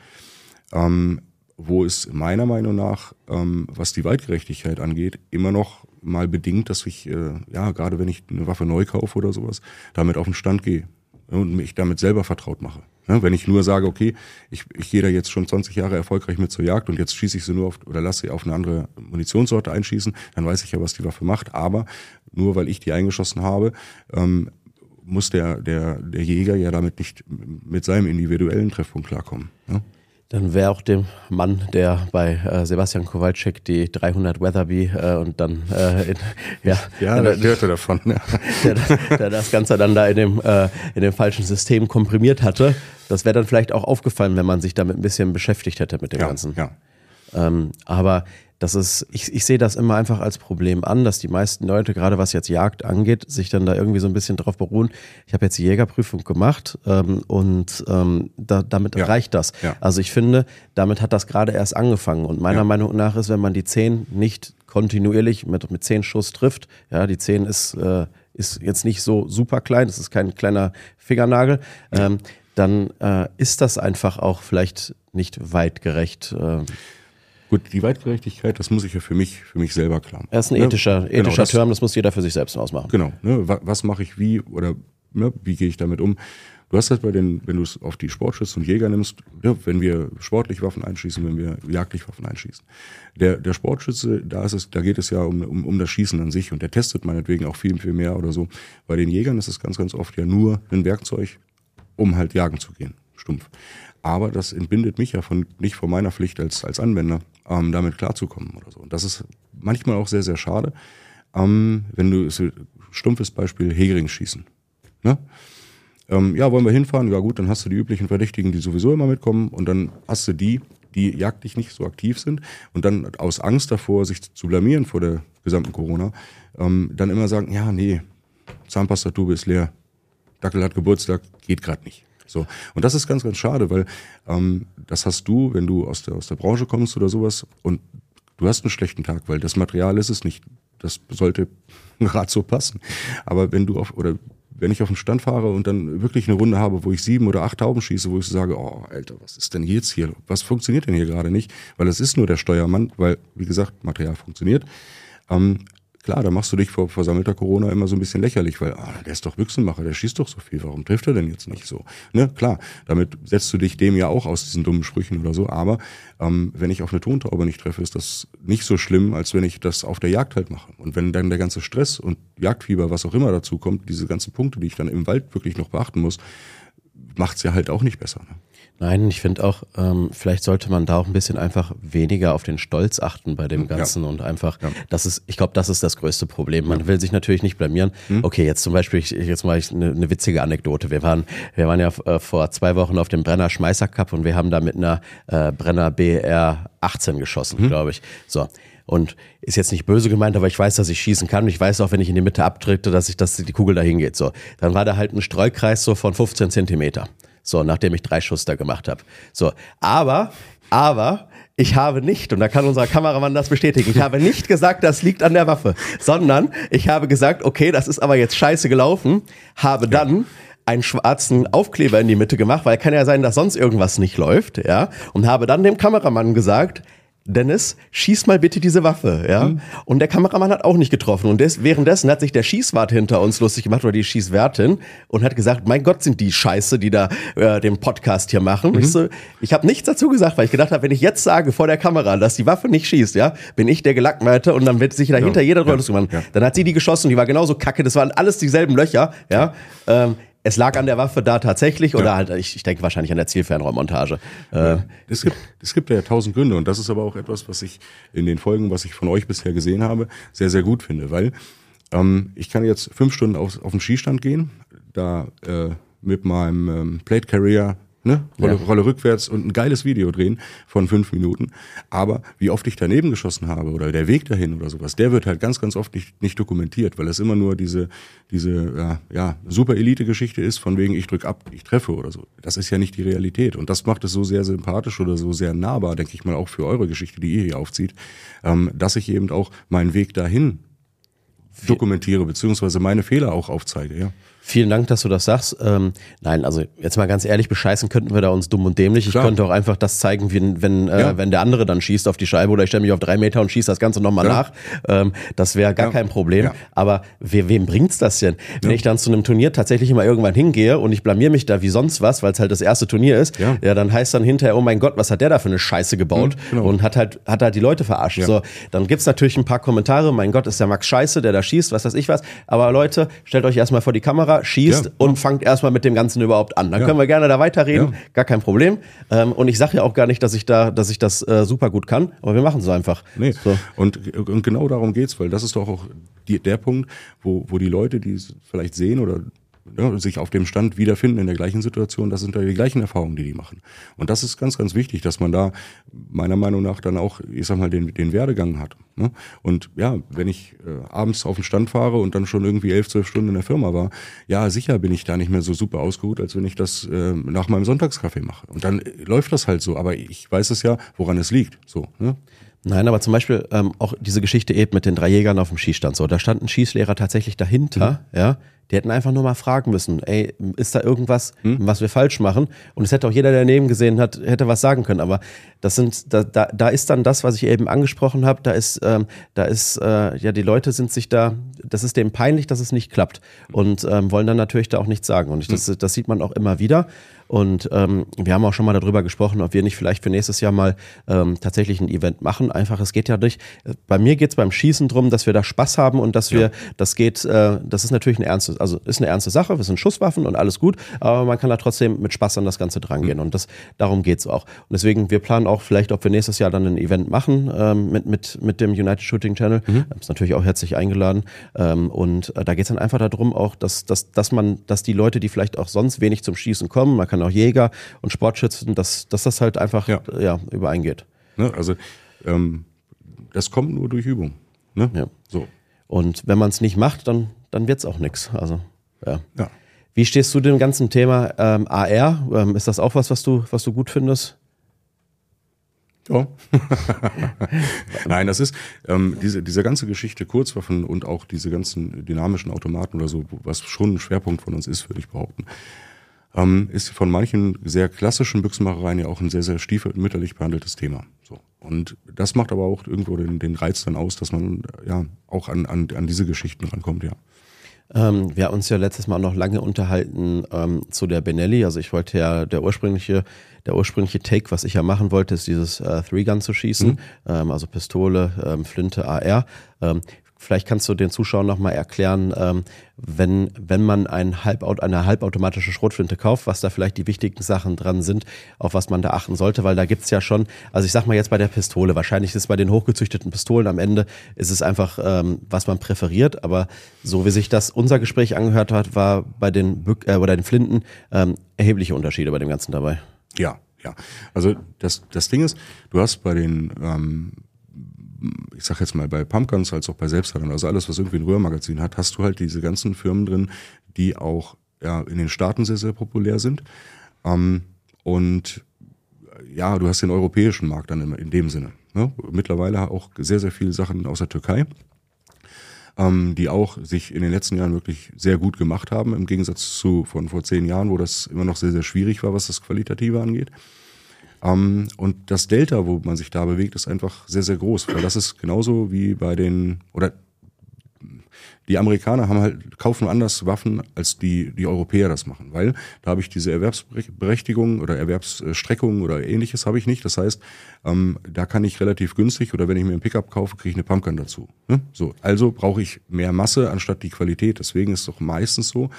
ähm, wo es meiner Meinung nach, ähm, was die Weitgerechtigkeit angeht, immer noch mal bedingt, dass ich, äh, ja, gerade wenn ich eine Waffe neu kaufe oder sowas, damit auf den Stand gehe und mich damit selber vertraut mache. Ja, wenn ich nur sage, okay, ich, ich gehe da jetzt schon 20 Jahre erfolgreich mit zur Jagd und jetzt schieße ich sie nur auf oder lasse sie auf eine andere Munitionssorte einschießen, dann weiß ich ja, was die Waffe macht. Aber nur weil ich die eingeschossen habe, ähm, muss der, der, der Jäger ja damit nicht mit seinem individuellen Treffpunkt klarkommen. Ja? Dann wäre auch dem Mann, der bei äh, Sebastian Kowalczyk die 300 Weatherby äh, und dann äh, in, ja, Ja, der, hörte davon. Ja. der, der das Ganze dann da in dem, äh, in dem falschen System komprimiert hatte. Das wäre dann vielleicht auch aufgefallen, wenn man sich damit ein bisschen beschäftigt hätte mit dem Ja, Ganzen. ja. Ähm, aber das ist, ich, ich sehe das immer einfach als Problem an, dass die meisten Leute, gerade was jetzt Jagd angeht, sich dann da irgendwie so ein bisschen drauf beruhen. Ich habe jetzt die Jägerprüfung gemacht ähm, und ähm, da, damit Ja. reicht das. Ja. Also ich finde, damit hat das gerade erst angefangen. Und meiner Ja. Meinung nach ist, wenn man die 10 nicht kontinuierlich mit, mit 10 Schuss trifft, ja, die 10 ist, äh, ist jetzt nicht so super klein, das ist kein kleiner Fingernagel, ähm, dann äh, ist das einfach auch vielleicht nicht weitgerecht. Äh, Gut, die Weitgerechtigkeit, das muss ich ja für mich, für mich selber klar machen. Er ist ein Ne? ethischer, Genau, ethischer das- Term, das muss jeder für sich selbst ausmachen. Genau, ne, wa- was mache ich wie oder ne, wie gehe ich damit um? Du hast halt bei den, wenn du es auf die Sportschützen und Jäger nimmst, ne, wenn wir sportlich Waffen einschießen, wenn wir jagdlich Waffen einschießen. Der, der Sportschütze, da ist es, da geht es ja um, um, um das Schießen an sich und der testet meinetwegen auch viel, viel mehr oder so. Bei den Jägern ist es ganz, ganz oft ja nur ein Werkzeug, um halt jagen zu gehen, stumpf. Aber das entbindet mich ja von, nicht von meiner Pflicht als, als Anwender, ähm, damit klarzukommen oder so. Und das ist manchmal auch sehr, sehr schade. Ähm, wenn du, so, stumpfes Beispiel, Hering schießen. Ne? Ähm, ja, wollen wir hinfahren? Ja gut, dann hast du die üblichen Verdächtigen, die sowieso immer mitkommen und dann hast du die, die jagdlich nicht so aktiv sind und dann aus Angst davor, sich zu blamieren vor der gesamten Corona, ähm, dann immer sagen, ja, nee, Zahnpastatube ist leer, Dackel hat Geburtstag, geht gerade nicht. So. Und das ist ganz, ganz schade, weil ähm, das hast du, wenn du aus der, aus der Branche kommst oder sowas und du hast einen schlechten Tag, weil das Material ist es nicht. Das sollte gerade so passen. Aber wenn du auf, oder wenn ich auf den Stand fahre und dann wirklich eine Runde habe, wo ich sieben oder acht Tauben schieße, wo ich so sage, oh, Alter, was ist denn jetzt hier? Was funktioniert denn hier gerade nicht? Weil es ist nur der Steuermann, weil, wie gesagt, Material funktioniert. Ähm, Klar, da machst du dich vor versammelter Corona immer so ein bisschen lächerlich, weil ah, der ist doch Büchsenmacher, der schießt doch so viel, warum trifft er denn jetzt nicht so? Ne, klar, damit setzt du dich dem ja auch aus diesen dummen Sprüchen oder so, aber ähm, wenn ich auf eine Tontaube nicht treffe, ist das nicht so schlimm, als wenn ich das auf der Jagd halt mache. Und wenn dann der ganze Stress und Jagdfieber, was auch immer dazu kommt, diese ganzen Punkte, die ich dann im Wald wirklich noch beachten muss, macht's ja halt auch nicht besser. Ne? Nein, ich finde auch, ähm, vielleicht sollte man da auch ein bisschen einfach weniger auf den Stolz achten bei dem Ganzen ja. und einfach, ja. das ist, ich glaube, das ist das größte Problem. Man ja. will sich natürlich nicht blamieren. Hm. Okay, jetzt zum Beispiel, ich, jetzt mal eine, eine witzige Anekdote. Wir waren, wir waren ja äh, vor zwei Wochen auf dem Brenner Schmeißer Cup und wir haben da mit einer äh, Brenner BR 18 geschossen, hm. glaube ich. So. Und ist jetzt nicht böse gemeint, aber ich weiß, dass ich schießen kann. Und ich weiß auch, wenn ich in die Mitte abdrückte, dass ich, dass die Kugel dahin geht. So, dann war da halt ein Streukreis so von 15 Zentimeter. So, nachdem ich drei Schuss da gemacht habe. So, aber, aber ich habe nicht, und da kann unser Kameramann das bestätigen, ich habe nicht gesagt, das liegt an der Waffe, sondern ich habe gesagt, okay, das ist aber jetzt scheiße gelaufen, habe dann einen schwarzen Aufkleber in die Mitte gemacht, weil kann ja sein, dass sonst irgendwas nicht läuft, ja, und habe dann dem Kameramann gesagt, Dennis, schieß mal bitte diese Waffe, ja. Mhm. Und der Kameramann hat auch nicht getroffen. Und des, währenddessen hat sich der Schießwart hinter uns lustig gemacht oder die Schießwärtin und hat gesagt, mein Gott, sind die Scheiße, die da äh, den Podcast hier machen. Mhm. Ich, so, ich habe nichts dazu gesagt, weil ich gedacht habe, wenn ich jetzt sage vor der Kamera, dass die Waffe nicht schießt, ja, bin ich der Gelackmeite und dann wird sich dahinter ja. jeder drüber ja. ja. Dann hat sie die geschossen, die war genauso kacke, das waren alles dieselben Löcher, ja. Ähm, es lag an der Waffe da tatsächlich oder ja. halt, ich, ich denke wahrscheinlich an der Zielfernrohrmontage. Ja. Äh, es, gibt, es gibt ja tausend Gründe und das ist aber auch etwas, was ich in den Folgen, was ich von euch bisher gesehen habe, sehr, sehr gut finde, weil ähm, ich kann jetzt fünf Stunden auf, auf den Skistand gehen, da äh, mit meinem ähm, Plate Carrier ne? Rolle, ja. Rolle rückwärts und ein geiles Video drehen von fünf Minuten. Aber wie oft ich daneben geschossen habe oder der Weg dahin oder sowas, der wird halt ganz, ganz oft nicht, nicht dokumentiert, weil es immer nur diese, diese ja, ja, super Elite-Geschichte ist, von wegen ich drück ab, ich treffe oder so. Das ist ja nicht die Realität. Und das macht es so sehr sympathisch oder so sehr nahbar, denke ich mal, auch für eure Geschichte, die ihr hier aufzieht, ähm, dass ich eben auch meinen Weg dahin dokumentiere, beziehungsweise meine Fehler auch aufzeige, ja. Vielen Dank, dass du das sagst. Ähm, nein, also jetzt mal ganz ehrlich, bescheißen könnten wir da uns dumm und dämlich. Ich Klar. könnte auch einfach das zeigen, wie, wenn, äh, ja. wenn der andere dann schießt auf die Scheibe oder ich stelle mich auf drei Meter und schieße das Ganze nochmal ja. nach. Ähm, das wäre gar ja. kein Problem. Aber we, wem bringt's das denn? Wenn ich dann zu einem Turnier tatsächlich immer irgendwann hingehe und ich blamier mich da wie sonst was, weil es halt das erste Turnier ist, ja. dann heißt dann hinterher, oh mein Gott, was hat der da für eine Scheiße gebaut? Genau. Und hat halt, hat halt die Leute verarscht. So, dann gibt's natürlich ein paar Kommentare, mein Gott, ist der Max scheiße, der da schießt, was weiß ich was. Aber Leute, stellt euch erstmal vor die Kamera, schießt und und fangt erstmal mit dem Ganzen überhaupt an. Dann ja. können wir gerne da weiterreden, ja. gar kein Problem. Ähm, und ich sage ja auch gar nicht, dass ich da, dass ich das äh, super gut kann, aber wir machen es einfach. Nee. So. Und, und genau darum geht's, weil das ist doch auch die, der Punkt, wo, wo die Leute, die es vielleicht sehen oder ja, sich auf dem Stand wiederfinden in der gleichen Situation, das sind ja die gleichen Erfahrungen, die die machen. Und das ist ganz, ganz wichtig, dass man da meiner Meinung nach dann auch, ich sag mal, den, den Werdegang hat. Ne? Und ja, wenn ich äh, abends auf den Stand fahre und dann schon irgendwie elf, zwölf Stunden in der Firma war, ja, sicher bin ich da nicht mehr so super ausgeruht, als wenn ich das äh, nach meinem Sonntagskaffee mache. Und dann äh, läuft das halt so, aber ich weiß es ja, woran es liegt. So, ne? Nein, aber zum Beispiel ähm, auch diese Geschichte eben mit den drei Jägern auf dem Schießstand. So, da stand ein Schießlehrer tatsächlich dahinter, mhm. ja, die hätten einfach nur mal fragen müssen, ey, ist da irgendwas, hm? was wir falsch machen? Und es hätte auch jeder, der daneben gesehen hat, hätte was sagen können. Aber das sind, da, da, da ist dann das, was ich eben angesprochen habe. Da ist, ähm, da ist, äh, ja, die Leute sind sich da, das ist dem peinlich, dass es nicht klappt und ähm, wollen dann natürlich da auch nichts sagen. Und ich, das, das sieht man auch immer wieder. Und ähm, wir haben auch schon mal darüber gesprochen, ob wir nicht vielleicht für nächstes Jahr mal ähm, tatsächlich ein Event machen. Einfach, es geht ja nicht. Bei mir geht es beim Schießen drum, dass wir da Spaß haben und dass wir, ja. das geht, äh, das ist natürlich eine ernste, also ist eine ernste Sache. Wir sind Schusswaffen und alles gut, aber man kann da trotzdem mit Spaß an das Ganze drangehen. Mhm. Und das darum geht's auch. Und deswegen, wir planen auch vielleicht, ob wir nächstes Jahr dann ein Event machen ähm, mit, mit, mit dem United Shooting Channel. Mhm. Ist natürlich auch herzlich eingeladen. Ähm, und äh, da geht's dann einfach darum, auch, dass, dass, dass man, dass die Leute, die vielleicht auch sonst wenig zum Schießen kommen, man kann auch Jäger und Sportschützen, dass, dass das halt einfach ja. ja übereingeht. Ne, also ähm, das kommt nur durch Übung. Ne? Ja. So. Und wenn man es nicht macht, dann, dann wird es auch nichts. Also, ja. ja. Wie stehst du dem ganzen Thema ähm, AR? Ähm, ist das auch was, was du, was du gut findest? Ja. Nein, das ist ähm, diese, diese ganze Geschichte Kurzwaffen und auch diese ganzen dynamischen Automaten oder so, was schon ein Schwerpunkt von uns ist, würde ich behaupten, ähm, ist von manchen sehr klassischen Büchsenmachereien ja auch ein sehr, sehr stiefmütterlich behandeltes Thema. So. Und das macht aber auch irgendwo den, den Reiz dann aus, dass man ja auch an, an, an diese Geschichten rankommt, ja. Ähm, wir haben uns ja letztes Mal noch lange unterhalten ähm, zu der Benelli. Also ich wollte ja der ursprüngliche, der ursprüngliche Take, was ich ja machen wollte, ist dieses äh, Three Gun zu schießen, mhm. ähm, also Pistole, ähm, Flinte, AR. Vielleicht kannst du den Zuschauern nochmal erklären, ähm, wenn, wenn man ein Halbaut, eine halbautomatische Schrotflinte kauft, was da vielleicht die wichtigen Sachen dran sind, auf was man da achten sollte, weil da gibt's ja schon, also ich sag mal jetzt bei der Pistole, wahrscheinlich ist es bei den hochgezüchteten Pistolen am Ende, ist es einfach, ähm, was man präferiert, aber so wie sich das unser Gespräch angehört hat, war bei den, Bück, äh, oder den Flinten ähm, erhebliche Unterschiede bei dem Ganzen dabei. Ja, ja. Also das, das Ding ist, du hast bei den ähm, ich sag jetzt mal bei Pumpguns als auch bei Selbstheilern, also alles, was irgendwie ein Röhrmagazin hat, hast du halt diese ganzen Firmen drin, die auch ja, in den Staaten sehr, sehr populär sind. Ähm, und ja, du hast den europäischen Markt dann in, in dem Sinne. Ne? Mittlerweile auch sehr, sehr viele Sachen aus der Türkei, ähm, die auch sich in den letzten Jahren wirklich sehr gut gemacht haben, im Gegensatz zu von vor zehn Jahren, wo das immer noch sehr, sehr schwierig war, was das Qualitative angeht. Ähm, und das Delta, wo man sich da bewegt, ist einfach sehr, sehr groß, weil das ist genauso wie bei den, oder die Amerikaner haben halt, kaufen anders Waffen, als die, die Europäer das machen, weil da habe ich diese Erwerbsberechtigung oder Erwerbsstreckung oder ähnliches habe ich nicht. Das heißt, ähm, da kann ich relativ günstig oder wenn ich mir einen Pickup kaufe, kriege ich eine Pumpgun dazu. Ne? So, also brauche ich mehr Masse anstatt die Qualität. Deswegen ist es doch meistens so,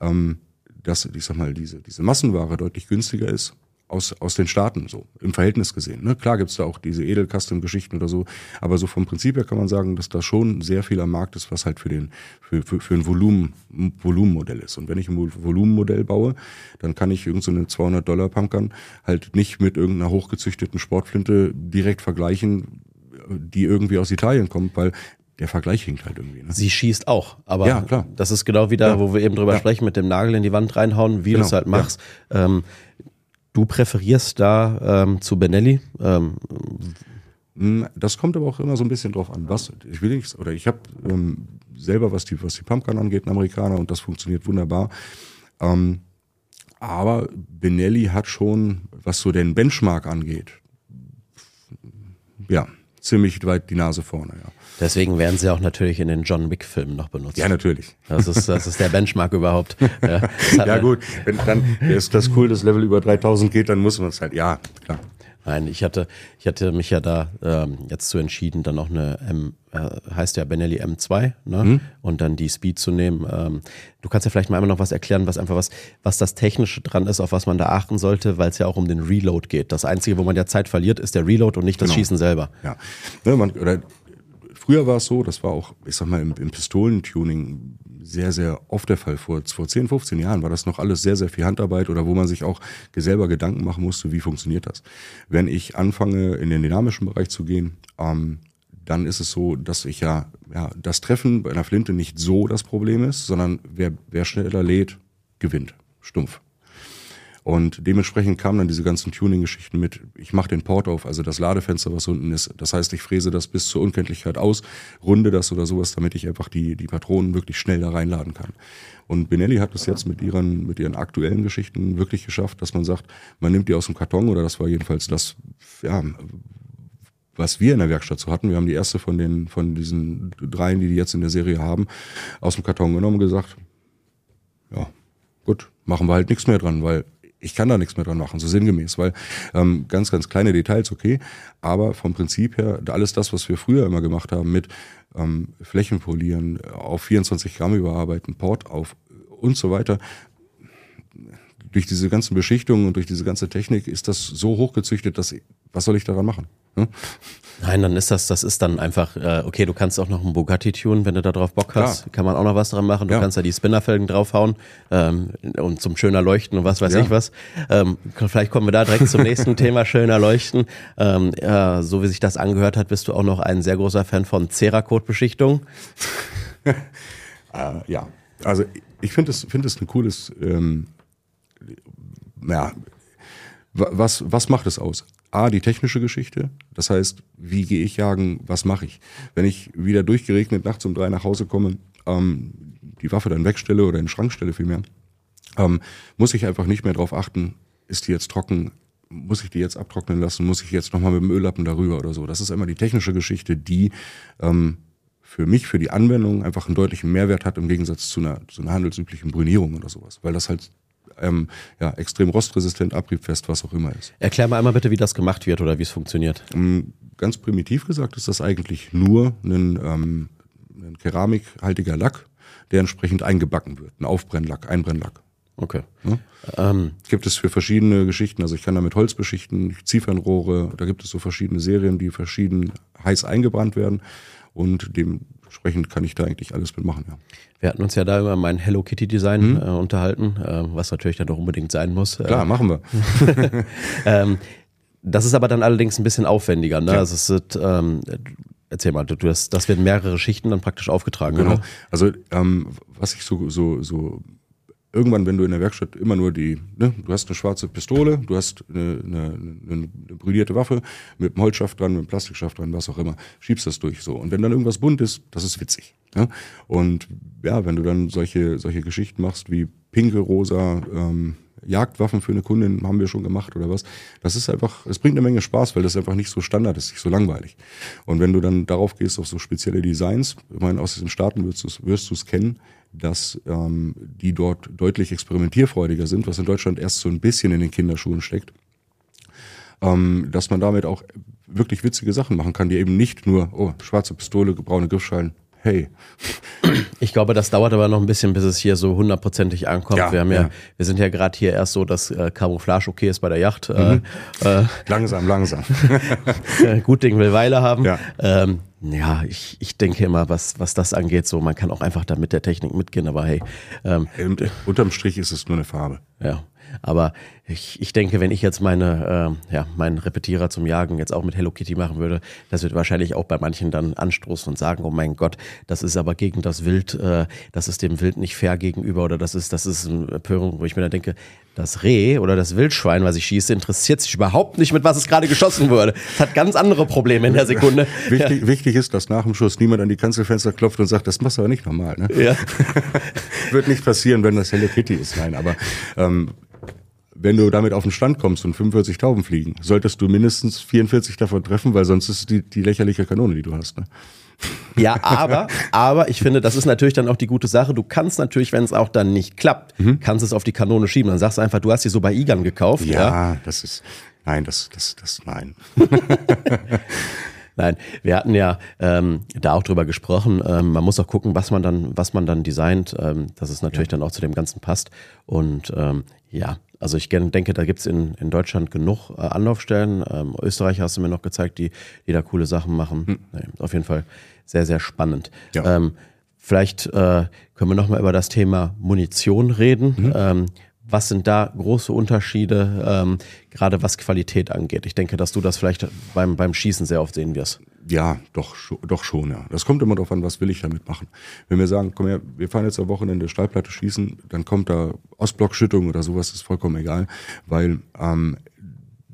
ähm, dass, ich sag mal, diese, diese Massenware deutlich günstiger ist aus, aus den Staaten, so im Verhältnis gesehen. Ne? Klar gibt's da auch diese Edel-Custom-Geschichten oder so, aber so vom Prinzip her kann man sagen, dass da schon sehr viel am Markt ist, was halt für, den, für, für, für ein Volumen, Volumenmodell ist. Und wenn ich ein Volumenmodell baue, dann kann ich irgendeine so 200 Dollar Pumpgun halt nicht mit irgendeiner hochgezüchteten Sportflinte direkt vergleichen, die irgendwie aus Italien kommt, weil der Vergleich hinkt halt irgendwie. Ne? Sie schießt auch, aber ja, klar. das ist genau wieder, ja. wo wir eben drüber ja. sprechen, mit dem Nagel in die Wand reinhauen, wie genau. du es halt machst. Ähm, Du präferierst da ähm, zu Benelli? Ähm, hm, das kommt aber auch immer so ein bisschen drauf an, was ich will nicht oder ich habe ähm, selber was die was die Pumpgun angeht, einen Amerikaner und das funktioniert wunderbar. Ähm, aber Benelli hat schon, was so den Benchmark angeht, ja ziemlich weit die Nase vorne. Ja. Deswegen werden sie auch natürlich in den John Wick-Filmen noch benutzt. Ja, natürlich. Das ist, das ist der Benchmark überhaupt. Ja, ja gut, wenn dann ist das cool, das Level über 3000 geht, dann muss man es halt, ja, klar. Nein, ich hatte, ich hatte mich ja da ähm, jetzt zu entschieden, dann noch eine M, äh, heißt ja Benelli M2, ne? Mhm. Und dann die Speed zu nehmen. Ähm, du kannst ja vielleicht mal einmal noch was erklären, was einfach was, was das Technische dran ist, auf was man da achten sollte, weil es ja auch um den Reload geht. Das Einzige, wo man ja Zeit verliert, ist der Reload und nicht das genau. Schießen selber. Ja. Ne, man, oder Früher war es so, das war auch, ich sag mal, im, im Pistolentuning sehr, sehr oft der Fall. Vor, vor 10, 15 Jahren war das noch alles sehr, sehr viel Handarbeit oder wo man sich auch selber Gedanken machen musste, wie funktioniert das. Wenn ich anfange, in den dynamischen Bereich zu gehen, ähm, dann ist es so, dass ich ja, ja, das Treffen bei einer Flinte nicht so das Problem ist, sondern wer, wer schneller lädt, gewinnt. Stumpf. Und dementsprechend kamen dann diese ganzen Tuning-Geschichten mit, ich mache den Port auf, also das Ladefenster, was unten ist. Das heißt, ich fräse das bis zur Unkenntlichkeit aus, runde das oder sowas, damit ich einfach die, die Patronen wirklich schnell da reinladen kann. Und Benelli hat es jetzt mit ihren, mit ihren aktuellen Geschichten wirklich geschafft, dass man sagt, man nimmt die aus dem Karton, oder das war jedenfalls das, ja, was wir in der Werkstatt so hatten. Wir haben die erste von den, von diesen dreien, die die jetzt in der Serie haben, aus dem Karton genommen und gesagt, ja, gut, machen wir halt nichts mehr dran, weil ich kann da nichts mehr dran machen, so sinngemäß, weil ähm, ganz, ganz kleine Details, okay, aber vom Prinzip her, alles das, was wir früher immer gemacht haben mit ähm, Flächen polieren, auf 24 Gramm überarbeiten, Port auf und so weiter, durch diese ganzen Beschichtungen und durch diese ganze Technik ist das so hochgezüchtet, dass was soll ich daran machen? Hm? Nein, dann ist das, das ist dann einfach, äh, okay, du kannst auch noch einen Bugatti tunen, wenn du da drauf Bock hast. Klar. Kann man auch noch was dran machen. Du ja. kannst da die Spinnerfelgen draufhauen ähm, und zum schöner Leuchten und was weiß ja. ich was. Ähm, vielleicht kommen wir da direkt zum nächsten Thema, schöner Leuchten. Ähm, ja, so wie sich das angehört hat, bist du auch noch ein sehr großer Fan von Cerakote-Beschichtung. äh, ja. Also ich finde es, finde es ein cooles, ähm, ja, was, was macht es aus? A, die technische Geschichte. Das heißt, wie gehe ich jagen, was mache ich? Wenn ich wieder durchgeregnet nachts um drei nach Hause komme, ähm, die Waffe dann wegstelle oder in den Schrank stelle vielmehr, ähm, muss ich einfach nicht mehr darauf achten, ist die jetzt trocken, muss ich die jetzt abtrocknen lassen, muss ich jetzt nochmal mit dem Öllappen darüber oder so. Das ist immer die technische Geschichte, die ähm, für mich, für die Anwendung einfach einen deutlichen Mehrwert hat im Gegensatz zu einer, zu einer handelsüblichen Brünierung oder sowas. Weil das halt ähm, ja, extrem rostresistent, abriebfest, was auch immer ist. Erklär mal einmal bitte, wie das gemacht wird oder wie es funktioniert. Ähm, ganz primitiv gesagt ist das eigentlich nur ein, ähm, ein keramikhaltiger Lack, der entsprechend eingebacken wird. Ein Aufbrennlack, Einbrennlack. Okay. Ja? Ähm, gibt es für verschiedene Geschichten, also ich kann damit Holz beschichten, Ziefernrohre, da gibt es so verschiedene Serien, die verschieden heiß eingebrannt werden und dementsprechend kann ich da eigentlich alles mitmachen. Ja. Wir hatten uns ja da über mein Hello Kitty Design mhm. äh, unterhalten, äh, was natürlich dann doch unbedingt sein muss. Klar, äh, machen wir. ähm, das ist aber dann allerdings ein bisschen aufwendiger. Ne? Ja. Also es ist, ähm, erzähl mal, du hast, das werden mehrere Schichten dann praktisch aufgetragen. Genau. Oder? Also ähm, was ich so, so, so irgendwann, wenn du in der Werkstatt immer nur die, ne, du hast eine schwarze Pistole, du hast eine, eine, eine, brülierte Waffe mit einem Holzschaft dran, mit einem Plastikschaft dran, was auch immer, schiebst das durch so. Und wenn dann irgendwas bunt ist, das ist witzig. Ja? Und ja, wenn du dann solche, solche Geschichten machst wie pinke, rosa, ähm, Jagdwaffen für eine Kundin haben wir schon gemacht oder was. Das ist einfach, es bringt eine Menge Spaß, weil das einfach nicht so Standard ist, nicht so langweilig. Und wenn du dann darauf gehst, auf so spezielle Designs, ich meine, aus diesen Staaten wirst du es wirst kennen, dass ähm, die dort deutlich experimentierfreudiger sind, was in Deutschland erst so ein bisschen in den Kinderschuhen steckt. Ähm, dass man damit auch wirklich witzige Sachen machen kann, die eben nicht nur, oh, schwarze Pistole, braune Griffschalen, hey. Ich glaube, das dauert aber noch ein bisschen, bis es hier so hundertprozentig ankommt. Ja, wir haben ja, ja, wir sind ja gerade hier erst so, dass äh, Camouflage okay ist bei der Yacht. Äh, mhm. Äh, langsam, langsam. gut Ding will Weile haben. Ja, ähm, ja ich, ich denke immer, was, was das angeht, so man kann auch einfach da mit der Technik mitgehen, aber hey. Ähm, Unterm Strich ist es nur eine Farbe. Ja. Aber ich, ich denke, wenn ich jetzt meine, äh, ja, meinen Repetierer zum Jagen jetzt auch mit Hello Kitty machen würde, das wird wahrscheinlich auch bei manchen dann anstoßen und sagen, oh mein Gott, das ist aber gegen das Wild, äh, das ist dem Wild nicht fair gegenüber oder das ist, das ist eine Empörung, wo ich mir dann denke, das Reh oder das Wildschwein, was ich schieße, interessiert sich überhaupt nicht, mit was es gerade geschossen wurde. Es hat ganz andere Probleme in der Sekunde. Wichtig, ja. wichtig ist, dass nach dem Schuss niemand an die Kanzelfenster klopft und sagt, das machst du aber nicht normal. Ne? Ja. Wird nicht passieren, wenn das Hello Kitty ist. Nein, aber ähm, wenn du damit auf den Stand kommst und 45 Tauben fliegen, solltest du mindestens 44 davon treffen, weil sonst ist es die, die lächerliche Kanone, die du hast. Ne? Ja, aber, aber ich finde, das ist natürlich dann auch die gute Sache. Du kannst natürlich, wenn es auch dann nicht klappt, mhm. kannst es auf die Kanone schieben. Dann sagst du einfach, du hast sie so bei Igern gekauft. Ja, ja, das ist, nein, das, das, das, nein. Nein, wir hatten ja ähm, da auch drüber gesprochen. Ähm, man muss auch gucken, was man dann, was man dann designt, ähm, dass es natürlich ja. dann auch zu dem Ganzen passt. Und ähm, ja, also ich denke, da gibt's in, in Deutschland genug äh, Anlaufstellen. Ähm, Österreich hast du mir noch gezeigt, die, die da coole Sachen machen. Hm. Nee, auf jeden Fall sehr, sehr spannend. Ja. Ähm, vielleicht äh, können wir nochmal über das Thema Munition reden. Mhm. Ähm, was sind da große Unterschiede, ähm, gerade was Qualität angeht? Ich denke, dass du das vielleicht beim, beim Schießen sehr oft sehen wirst. Ja, doch, doch schon, ja. Das kommt immer darauf an, was will ich damit machen. Wenn wir sagen, komm her, wir fahren jetzt am Wochenende Stahlplatte schießen, dann kommt da Ostblockschüttung oder sowas, ist vollkommen egal, weil ähm,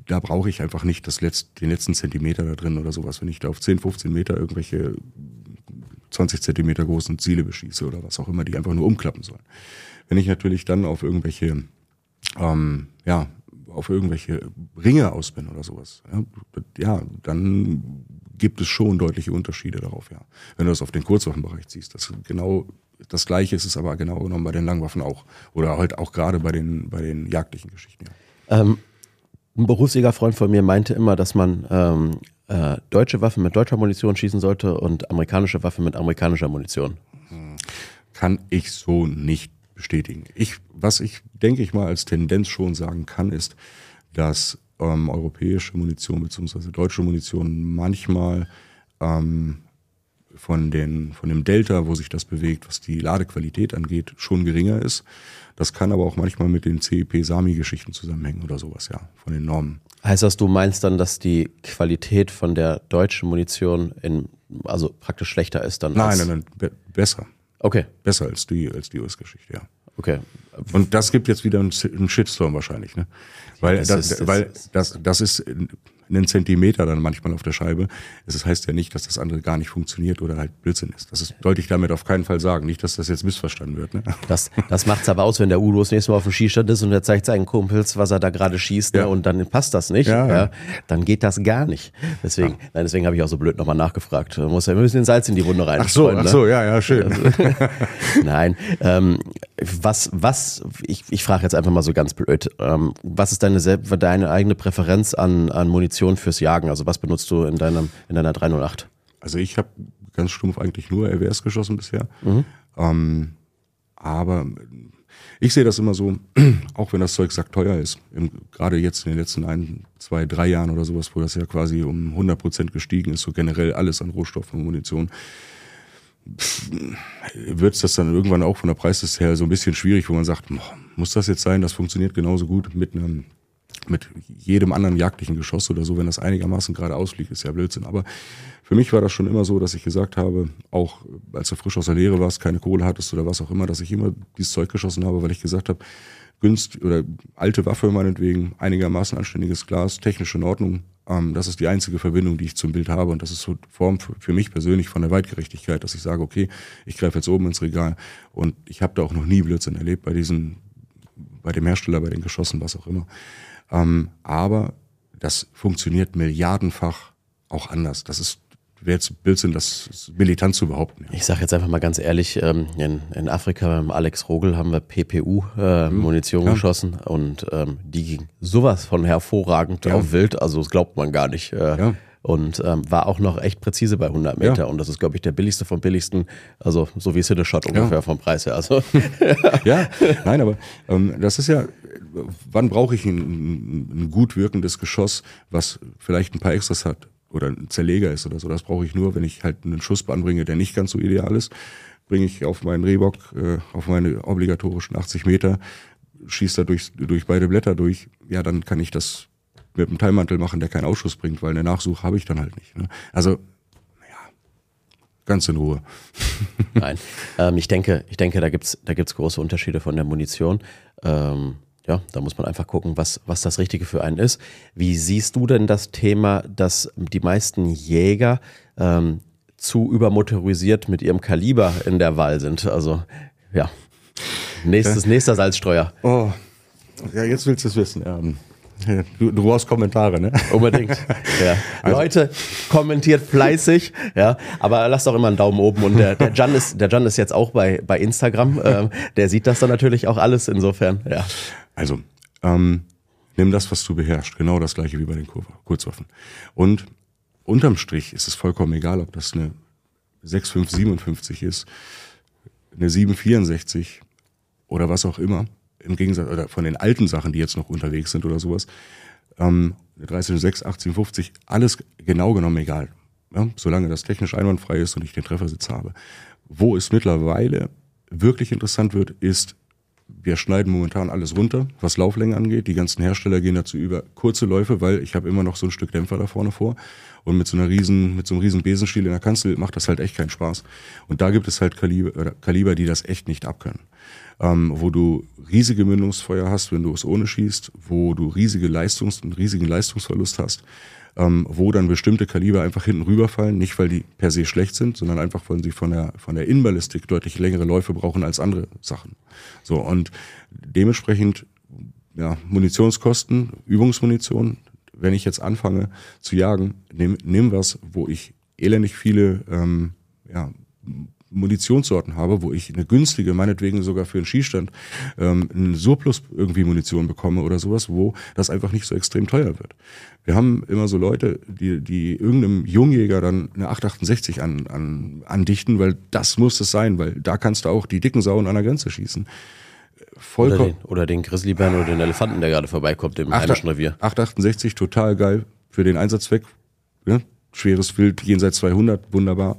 da brauche ich einfach nicht das letzt, den letzten Zentimeter da drin oder sowas. Wenn ich da auf 10, 15 Meter irgendwelche 20 Zentimeter großen Ziele beschieße oder was auch immer, die einfach nur umklappen sollen. Wenn ich natürlich dann auf irgendwelche, ähm, ja, auf irgendwelche Ringe aus bin oder sowas, ja, ja, dann gibt es schon deutliche Unterschiede darauf, ja. Wenn du das auf den Kurzwaffenbereich ziehst, das genau das Gleiche ist es aber genau genommen bei den Langwaffen auch. Oder halt auch gerade bei den, bei den jagdlichen Geschichten, ja. Ähm, ein Berufsjägerfreund von mir meinte immer, dass man ähm, äh, deutsche Waffen mit deutscher Munition schießen sollte und amerikanische Waffen mit amerikanischer Munition. Hm. Kann ich so nicht bestätigen. Ich, was ich denke ich mal als Tendenz schon sagen kann, ist, dass ähm, europäische Munition beziehungsweise deutsche Munition manchmal ähm, von, den, von dem Delta, wo sich das bewegt, was die Ladequalität angeht, schon geringer ist. Das kann aber auch manchmal mit den CEP-SAMI-Geschichten zusammenhängen oder sowas, ja, von den Normen. Heißt das, du meinst dann, dass die Qualität von der deutschen Munition in, also praktisch schlechter ist dann? Nein, nein, nein, be besser. Okay. Besser als die, als die US-Geschichte, ja. Okay. Und das gibt jetzt wieder einen Shitstorm wahrscheinlich, ne? Weil das das, ist- das weil das, das ist einen Zentimeter dann manchmal auf der Scheibe. Es heißt ja nicht, dass das andere gar nicht funktioniert oder halt Blödsinn ist. Das ist, wollte ich damit auf keinen Fall sagen. Nicht, dass das jetzt missverstanden wird. Ne? Das, das macht's aber aus, wenn der Udo das nächste Mal auf dem Skistand ist und er zeigt seinen Kumpels, was er da gerade schießt, Ja. ne, und dann passt das nicht. Ja, ja. dann geht das gar nicht. Deswegen, nein, deswegen habe ich auch so blöd nochmal nachgefragt. Muss ja, wir müssen den Salz in die Wunde rein. Ach so, ach ne? so, ja, ja, schön. Nein, ähm, was, was, ich, ich frage jetzt einfach mal so ganz blöd, ähm, was ist deine, deine eigene Präferenz an, an Munition fürs Jagen? Also was benutzt du in, deinem, in deiner 308? Also ich habe ganz stumpf eigentlich nur RWS geschossen bisher. Ähm, aber ich sehe das immer so, auch wenn das Zeug sackteuer ist, im, gerade jetzt in den letzten ein, zwei, drei Jahren oder sowas, wo das ja quasi um 100 Prozent gestiegen ist, so generell alles an Rohstoffen und Munition, wird es das dann irgendwann auch von der Preisliste her so ein bisschen schwierig, wo man sagt, muss das jetzt sein? Das funktioniert genauso gut mit einem mit jedem anderen jagdlichen Geschoss oder so, wenn das einigermaßen gerade ausfliegt, ist ja Blödsinn. Aber für mich war das schon immer so, dass ich gesagt habe, auch als du frisch aus der Lehre warst, keine Kohle hattest oder was auch immer, dass ich immer dieses Zeug geschossen habe, weil ich gesagt habe, günst oder alte Waffe meinetwegen, einigermaßen anständiges Glas, technisch in Ordnung. Ähm, das ist die einzige Verbindung, die ich zum Bild habe und das ist so Form für, für mich persönlich von der Weitgerechtigkeit, dass ich sage, okay, ich greife jetzt oben ins Regal und ich habe da auch noch nie Blödsinn erlebt bei diesen, bei dem Hersteller, bei den Geschossen, was auch immer. Ähm, aber das funktioniert milliardenfach auch anders. Das ist, wäre jetzt Blödsinn, das militant zu behaupten. Ja. Ich sage jetzt einfach mal ganz ehrlich, ähm, in, in Afrika beim Alex Rogel haben wir PPU-Munition Ja. geschossen und ähm, die ging sowas von hervorragend Ja. auf Wild, also das glaubt man gar nicht. Äh, Ja. Und ähm, war auch noch echt präzise bei 100 Meter Ja. und das ist, glaube ich, der billigste vom billigsten, also so wie City Shot ungefähr vom Preis her. Also Ja, nein, aber ähm, das ist ja, wann brauche ich ein, ein, gut wirkendes Geschoss, was vielleicht ein paar Extras hat oder ein Zerleger ist oder so. Das brauche ich nur, wenn ich halt einen Schuss anbringe, der nicht ganz so ideal ist. Bringe ich auf meinen Rehbock, äh, auf meine obligatorischen 80 Meter, schieße da durch, durch beide Blätter durch. Ja, dann kann ich das mit einem Teilmantel machen, der keinen Ausschuss bringt, weil eine Nachsuche habe ich dann halt nicht. Ne? Also, ja, ganz in Ruhe. Nein, ähm, ich denke, ich denke, da gibt's, da gibt's große Unterschiede von der Munition. Ähm, ja, da muss man einfach gucken, was, was das Richtige für einen ist. Wie siehst du denn das Thema, dass die meisten Jäger ähm, zu übermotorisiert mit ihrem Kaliber in der Wahl sind? Also, ja. Nächstes, nächster Salzstreuer. Oh, ja, jetzt willst du es wissen. Du, du brauchst Kommentare, ne? Unbedingt. Ja. Leute, kommentiert fleißig, ja, aber lasst doch immer einen Daumen oben. Und der, der Jan ist, der Jan ist jetzt auch bei, bei Instagram. Ähm, der sieht das dann natürlich auch alles insofern. Ja. Also, ähm, nimm das, was du beherrschst. Genau das gleiche wie bei den Kur Kurzwaffen. Und unterm Strich ist es vollkommen egal, ob das eine 6557 ist, eine 764 oder was auch immer. Im Gegensatz oder von den alten Sachen, die jetzt noch unterwegs sind oder sowas. Ähm, eine 1306, 1850, alles genau genommen egal. Ja, solange das technisch einwandfrei ist und ich den Treffersitz habe. Wo es mittlerweile wirklich interessant wird, ist, wir schneiden momentan alles runter, was Lauflänge angeht. Die ganzen Hersteller gehen dazu über kurze Läufe, weil ich habe immer noch so ein Stück Dämpfer da vorne vor. Und mit so einer riesen, mit so einem riesen Besenstiel in der Kanzel macht das halt echt keinen Spaß. Und da gibt es halt Kaliber, Kaliber die das echt nicht abkönnen. Ähm, wo du riesige Mündungsfeuer hast, wenn du es ohne schießt, wo du riesige Leistungs, einen riesigen Leistungsverlust hast, ähm, wo dann bestimmte Kaliber einfach hinten rüberfallen, nicht weil die per se schlecht sind, sondern einfach, weil sie von der, von der Innenballistik deutlich längere Läufe brauchen als andere Sachen. So, und dementsprechend, ja, Munitionskosten, Übungsmunition, wenn ich jetzt anfange zu jagen, nimm, nimm was, wo ich elendig viele, ähm, ja, Munitionssorten habe, wo ich eine günstige, meinetwegen sogar für einen Skistand, ähm, einen Surplus irgendwie Munition bekomme oder sowas, wo das einfach nicht so extrem teuer wird. Wir haben immer so Leute, die, die irgendeinem Jungjäger dann eine 868 an, an, andichten, weil das muss es sein, weil da kannst du auch die dicken Sauen an der Grenze schießen. Oder Vollkommen. den, oder den Grizzlybären oder den Elefanten, der gerade vorbeikommt im heimischen Revier. 868, total geil für den Einsatzzweck. Ja? Schweres Wild, jenseits 200, wunderbar.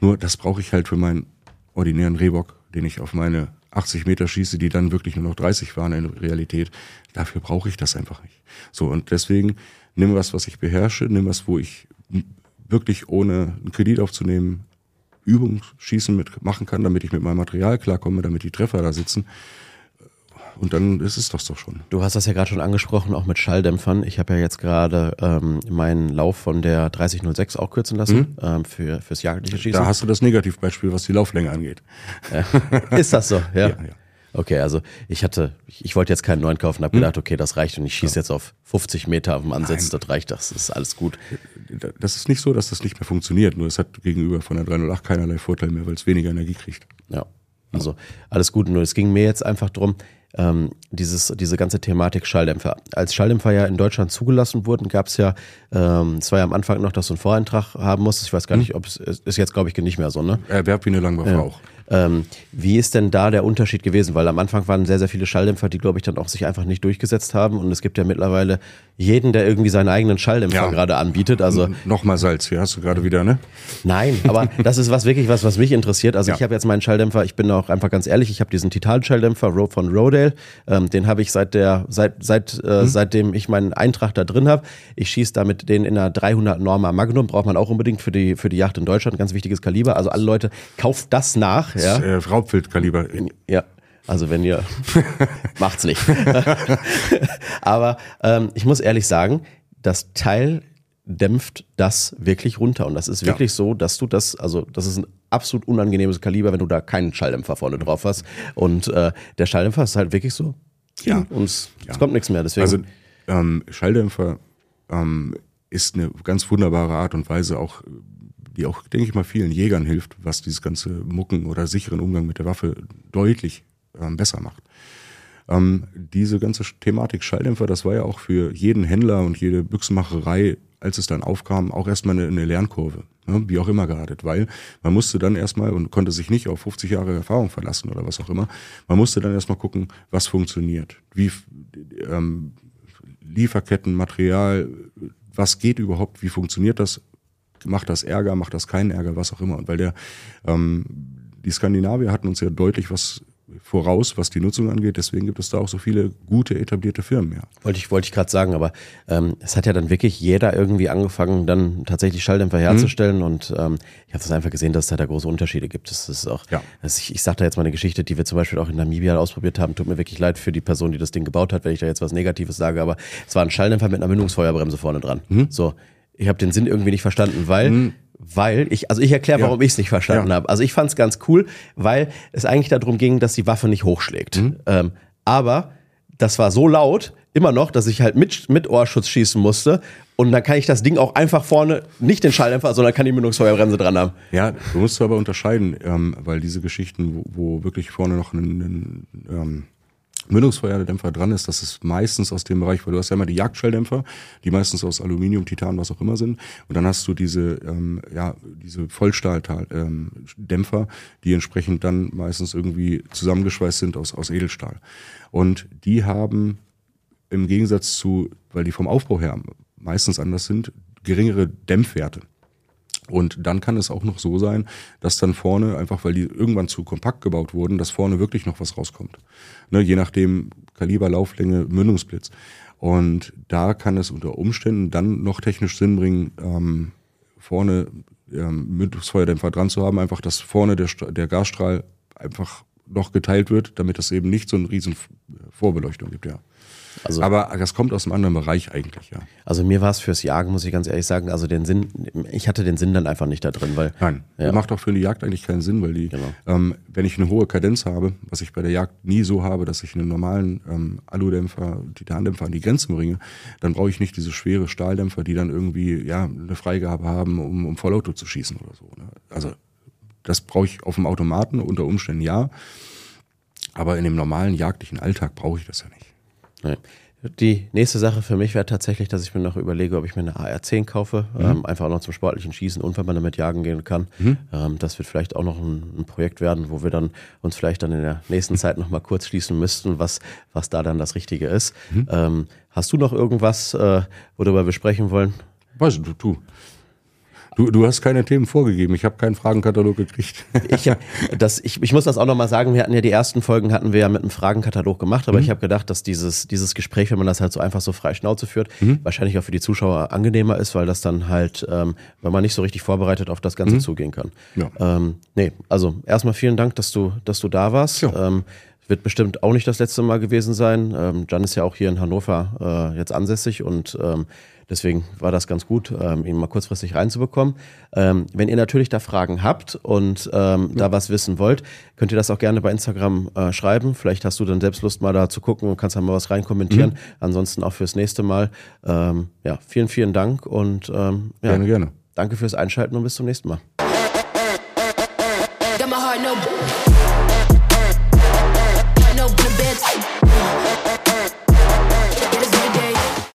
Nur das brauche ich halt für meinen ordinären Rehbock, den ich auf meine 80 Meter schieße, die dann wirklich nur noch 30 waren in Realität. Dafür brauche ich das einfach nicht. So, und deswegen nimm was, was ich beherrsche, nimm was, wo ich wirklich ohne einen Kredit aufzunehmen Übungsschießen mit machen kann, damit ich mit meinem Material klarkomme, damit die Treffer da sitzen. Und dann ist es das doch schon. Du hast das ja gerade schon angesprochen, auch mit Schalldämpfern. Ich habe ja jetzt gerade ähm, meinen Lauf von der 3006 auch kürzen lassen mhm. ähm, für fürs jagdliche Schießen. Da hast du das Negativbeispiel, was die Lauflänge angeht. Ja. Ist das so? Ja. ja, ja. Okay, also ich hatte, ich wollte jetzt keinen neuen kaufen, habe hm. gedacht, okay, das reicht und ich schieße jetzt auf 50 Meter auf dem Ansatz, Nein. das reicht, das ist alles gut. Das ist nicht so, dass das nicht mehr funktioniert, nur es hat gegenüber von der 308 keinerlei Vorteil mehr, weil es weniger Energie kriegt. Ja, also alles gut, nur es ging mir jetzt einfach drum, ähm, dieses, diese ganze Thematik Schalldämpfer. Als Schalldämpfer ja in Deutschland zugelassen wurden, gab es ja, ähm, es war ja am Anfang noch, dass du einen Voreintrag haben musstest. Ich weiß gar hm. nicht, ob es ist jetzt, glaube ich, nicht mehr so, ne? Erwerb wie eine Langwaffe ja. auch. Ähm, wie ist denn da der Unterschied gewesen? Weil am Anfang waren sehr, sehr viele Schalldämpfer, die, glaube ich, dann auch sich einfach nicht durchgesetzt haben. Und es gibt ja mittlerweile jeden, der irgendwie seinen eigenen Schalldämpfer ja. gerade anbietet. Also Nochmal Salz, hier hast du gerade wieder, ne? Nein, aber das ist was wirklich was, was mich interessiert. Also ja. ich habe jetzt meinen Schalldämpfer, ich bin auch einfach ganz ehrlich, ich habe diesen Titan-Schalldämpfer von Rodale. Ähm, den habe ich seit der, seit, seit, äh, mhm. seitdem ich meinen Eintrag da drin habe. Ich schieße damit den in einer 300 Norma Magnum, braucht man auch unbedingt für die, für die Yacht in Deutschland, ganz wichtiges Kaliber. Also alle Leute, kauft das nach. Ja? Das, äh, Raubwildkaliber. Ja. Also wenn ihr macht's nicht. Aber ähm, ich muss ehrlich sagen, das Teil dämpft das wirklich runter. Und das ist wirklich ja. so, dass du das, also das ist ein absolut unangenehmes Kaliber, wenn du da keinen Schalldämpfer vorne drauf hast. Und äh, der Schalldämpfer ist halt wirklich so. Ja. Und es, ja. kommt nichts mehr. Deswegen. Also ähm, Schalldämpfer ähm, ist eine ganz wunderbare Art und Weise auch die auch, denke ich mal, vielen Jägern hilft, was dieses ganze Mucken oder sicheren Umgang mit der Waffe deutlich ähm, besser macht. Ähm, diese ganze Thematik Schalldämpfer, das war ja auch für jeden Händler und jede Büchsenmacherei, als es dann aufkam, auch erstmal eine, eine Lernkurve, ne, wie auch immer geartet, weil man musste dann erstmal und konnte sich nicht auf 50 Jahre Erfahrung verlassen oder was auch immer, man musste dann erstmal gucken, was funktioniert, wie ähm, Lieferketten, Material, was geht überhaupt, wie funktioniert das, macht das Ärger, macht das keinen Ärger, was auch immer. Und weil der, ähm, die Skandinavier hatten uns ja deutlich was voraus, was die Nutzung angeht. Deswegen gibt es da auch so viele gute etablierte Firmen. Ja. Wollte ich, wollte ich gerade sagen, aber ähm, es hat ja dann wirklich jeder irgendwie angefangen, dann tatsächlich Schalldämpfer herzustellen. Mhm. Und ähm, ich habe das einfach gesehen, dass es da, da große Unterschiede gibt. Das ist auch, ja. das, ich, ich sage da jetzt mal eine Geschichte, die wir zum Beispiel auch in Namibia ausprobiert haben. Tut mir wirklich leid für die Person, die das Ding gebaut hat, wenn ich da jetzt was Negatives sage, aber es war ein Schalldämpfer mit einer Mündungsfeuerbremse vorne dran. Mhm. So, ich habe den Sinn irgendwie nicht verstanden, weil mhm weil ich, also ich erkläre, warum ja. ich es nicht verstanden ja. habe. Also ich fand es ganz cool, weil es eigentlich darum ging, dass die Waffe nicht hochschlägt. Mhm. Ähm, aber das war so laut, immer noch, dass ich halt mit, mit Ohrschutz schießen musste. Und dann kann ich das Ding auch einfach vorne, nicht den Schalldämpfer, sondern kann die Mündungsfeuerbremse dran haben. Ja, du musst aber unterscheiden, ähm, weil diese Geschichten, wo, wo wirklich vorne noch ein, ein ähm, Mündungsfeuerdämpfer dran ist, das ist meistens aus dem Bereich, weil du hast ja immer die Jagdschalldämpfer, die meistens aus Aluminium, Titan, was auch immer sind. Und dann hast du diese, ähm, ja, diese Vollstahldämpfer, ähm, die entsprechend dann meistens irgendwie zusammengeschweißt sind aus, aus Edelstahl. Und die haben im Gegensatz zu, weil die vom Aufbau her meistens anders sind, geringere Dämpfwerte. Und dann kann es auch noch so sein, dass dann vorne, einfach weil die irgendwann zu kompakt gebaut wurden, dass vorne wirklich noch was rauskommt. Ne, je nachdem Kaliber, Lauflänge, Mündungsblitz. Und da kann es unter Umständen dann noch technisch Sinn bringen, ähm, vorne ähm, Mündungsfeuerdämpfer dran zu haben, einfach, dass vorne der, der Gasstrahl einfach noch geteilt wird, damit es eben nicht so eine riesen Vorbeleuchtung gibt, ja. Also, aber das kommt aus einem anderen Bereich eigentlich, ja. Also mir war es fürs Jagen, muss ich ganz ehrlich sagen, also den Sinn, ich hatte den Sinn dann einfach nicht da drin, weil. Nein, ja. macht auch für eine Jagd eigentlich keinen Sinn, weil die, genau. ähm, wenn ich eine hohe Kadenz habe, was ich bei der Jagd nie so habe, dass ich einen normalen ähm, Aludämpfer, Titandämpfer an die Grenzen bringe, dann brauche ich nicht diese schwere Stahldämpfer, die dann irgendwie ja eine Freigabe haben, um, um Vollauto zu schießen oder so. Ne? Also das brauche ich auf dem Automaten unter Umständen ja. Aber in dem normalen jagdlichen Alltag brauche ich das ja nicht. Nee. Die nächste Sache für mich wäre tatsächlich, dass ich mir noch überlege, ob ich mir eine AR-10 kaufe. Mhm. Ähm, einfach auch noch zum sportlichen Schießen und wenn man damit jagen gehen kann. Mhm. Ähm, das wird vielleicht auch noch ein, ein, Projekt werden, wo wir dann uns vielleicht dann in der nächsten Zeit noch mal kurz schließen müssten, was, was da dann das Richtige ist. Mhm. Ähm, hast du noch irgendwas, äh, worüber wir sprechen wollen? Weißt du, du. Du, du hast keine Themen vorgegeben. Ich habe keinen Fragenkatalog gekriegt. ich, das, ich, ich muss das auch nochmal sagen. Wir hatten ja die ersten Folgen hatten wir ja mit einem Fragenkatalog gemacht, aber mhm. ich habe gedacht, dass dieses, dieses Gespräch, wenn man das halt so einfach so frei Schnauze führt, mhm. wahrscheinlich auch für die Zuschauer angenehmer ist, weil das dann halt, ähm, wenn man nicht so richtig vorbereitet auf das Ganze mhm. zugehen kann. Ja. Ähm, nee, also erstmal vielen Dank, dass du, dass du da warst. Ja. Ähm, wird bestimmt auch nicht das letzte Mal gewesen sein. Ähm, Jan ist ja auch hier in Hannover äh, jetzt ansässig und ähm, deswegen war das ganz gut, ähm, ihn mal kurzfristig reinzubekommen. Ähm, wenn ihr natürlich da Fragen habt und ähm, ja. da was wissen wollt, könnt ihr das auch gerne bei Instagram äh, schreiben. Vielleicht hast du dann selbst Lust mal da zu gucken und kannst dann mal was reinkommentieren. Mhm. Ansonsten auch fürs nächste Mal. Ähm, ja, vielen, vielen Dank und ähm, ja, gerne, gerne. Danke fürs Einschalten und bis zum nächsten Mal.